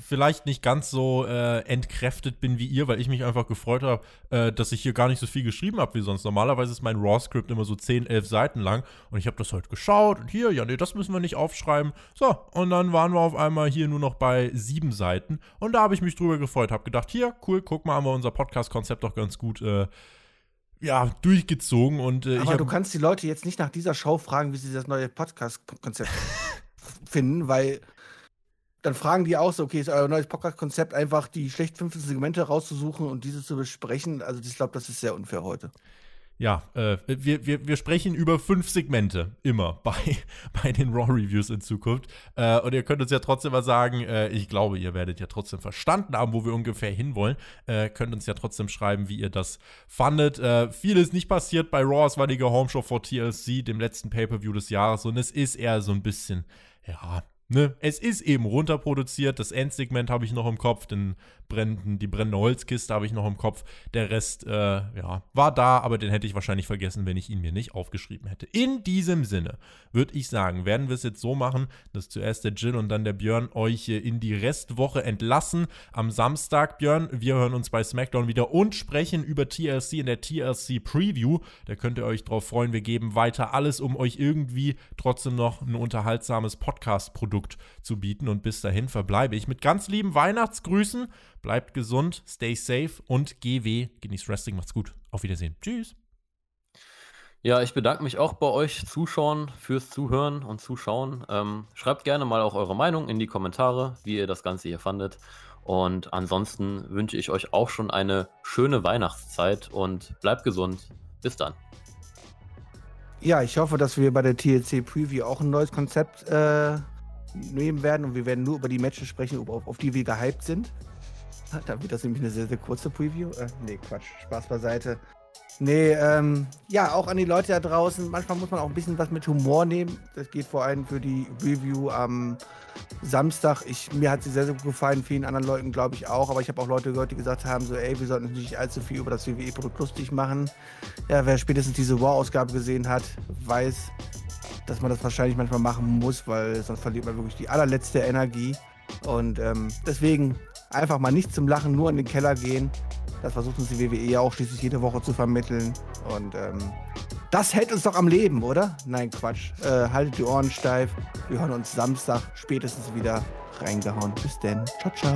vielleicht nicht ganz so äh, entkräftet bin wie ihr, weil ich mich einfach gefreut habe, äh, dass ich hier gar nicht so viel geschrieben habe wie sonst. Normalerweise ist mein Raw-Script immer so 10, 11 Seiten lang und ich habe das heute geschaut und hier, ja, nee, das müssen wir nicht aufschreiben. So, und dann waren wir auf einmal hier nur noch bei sieben Seiten und da habe ich mich drüber gefreut, habe gedacht, hier, cool, guck mal, haben wir unser Podcast-Konzept doch ganz gut äh, ja, durchgezogen und äh, Aber du kannst die Leute jetzt nicht nach dieser Show fragen, wie sie das neue Podcast-Konzept finden, weil dann fragen die auch so, okay, ist euer neues Podcast-Konzept einfach die schlecht 15 Segmente rauszusuchen und diese zu besprechen? Also ich glaube, das ist sehr unfair heute. Ja, äh, wir, wir, wir sprechen über fünf Segmente immer bei, bei den Raw-Reviews in Zukunft. Äh, und ihr könnt uns ja trotzdem mal sagen, äh, ich glaube, ihr werdet ja trotzdem verstanden haben, wo wir ungefähr hinwollen. Äh, könnt uns ja trotzdem schreiben, wie ihr das fandet. Äh, viel ist nicht passiert bei Raw, es war die Homeshow vor TLC, dem letzten Pay-Per-View des Jahres. Und es ist eher so ein bisschen, ja, Ne, es ist eben runterproduziert. Das Endsegment habe ich noch im Kopf, den brennenden, die brennende Holzkiste habe ich noch im Kopf. Der Rest, äh, ja, war da, aber den hätte ich wahrscheinlich vergessen, wenn ich ihn mir nicht aufgeschrieben hätte. In diesem Sinne würde ich sagen, werden wir es jetzt so machen, dass zuerst der Jill und dann der Björn euch in die Restwoche entlassen. Am Samstag, Björn, wir hören uns bei SmackDown wieder und sprechen über TLC in der TLC Preview. Da könnt ihr euch drauf freuen. Wir geben weiter alles, um euch irgendwie trotzdem noch ein unterhaltsames Podcast-Produkt Produkt zu bieten. Und bis dahin verbleibe ich mit ganz lieben Weihnachtsgrüßen. Bleibt gesund, stay safe und GW. Genießt Wrestling, macht's gut. Auf Wiedersehen. Tschüss. Ja, ich bedanke mich auch bei euch Zuschauern fürs Zuhören und Zuschauen. Ähm, schreibt gerne mal auch eure Meinung in die Kommentare, wie ihr das Ganze hier fandet. Und ansonsten wünsche ich euch auch schon eine schöne Weihnachtszeit und bleibt gesund. Bis dann. Ja, ich hoffe, dass wir bei der TLC Preview auch ein neues Konzept äh, nehmen werden und wir werden nur über die Matches sprechen, auf, auf die wir gehypt sind. Dann wird das nämlich eine sehr, sehr kurze Preview. Äh, nee, Quatsch, Spaß beiseite. Nee, ähm, ja, auch an die Leute da draußen. Manchmal muss man auch ein bisschen was mit Humor nehmen. Das geht vor allem für die Review am Samstag. Ich, mir hat sie sehr, sehr gut gefallen. Vielen anderen Leuten glaube ich auch. Aber ich habe auch Leute gehört, die gesagt haben: so, ey, wir sollten uns nicht allzu viel über das WWE-Produkt lustig machen. Ja, wer spätestens diese War-Ausgabe gesehen hat, weiß, dass man das wahrscheinlich manchmal machen muss, weil sonst verliert man wirklich die allerletzte Energie. Und ähm, deswegen einfach mal nicht zum Lachen, nur in den Keller gehen. Das versucht uns die WWE ja auch schließlich jede Woche zu vermitteln. Und ähm, das hält uns doch am Leben, oder? Nein, Quatsch. Äh, haltet die Ohren steif. Wir hören uns Samstag spätestens wieder reingehauen. Bis denn. Ciao, ciao.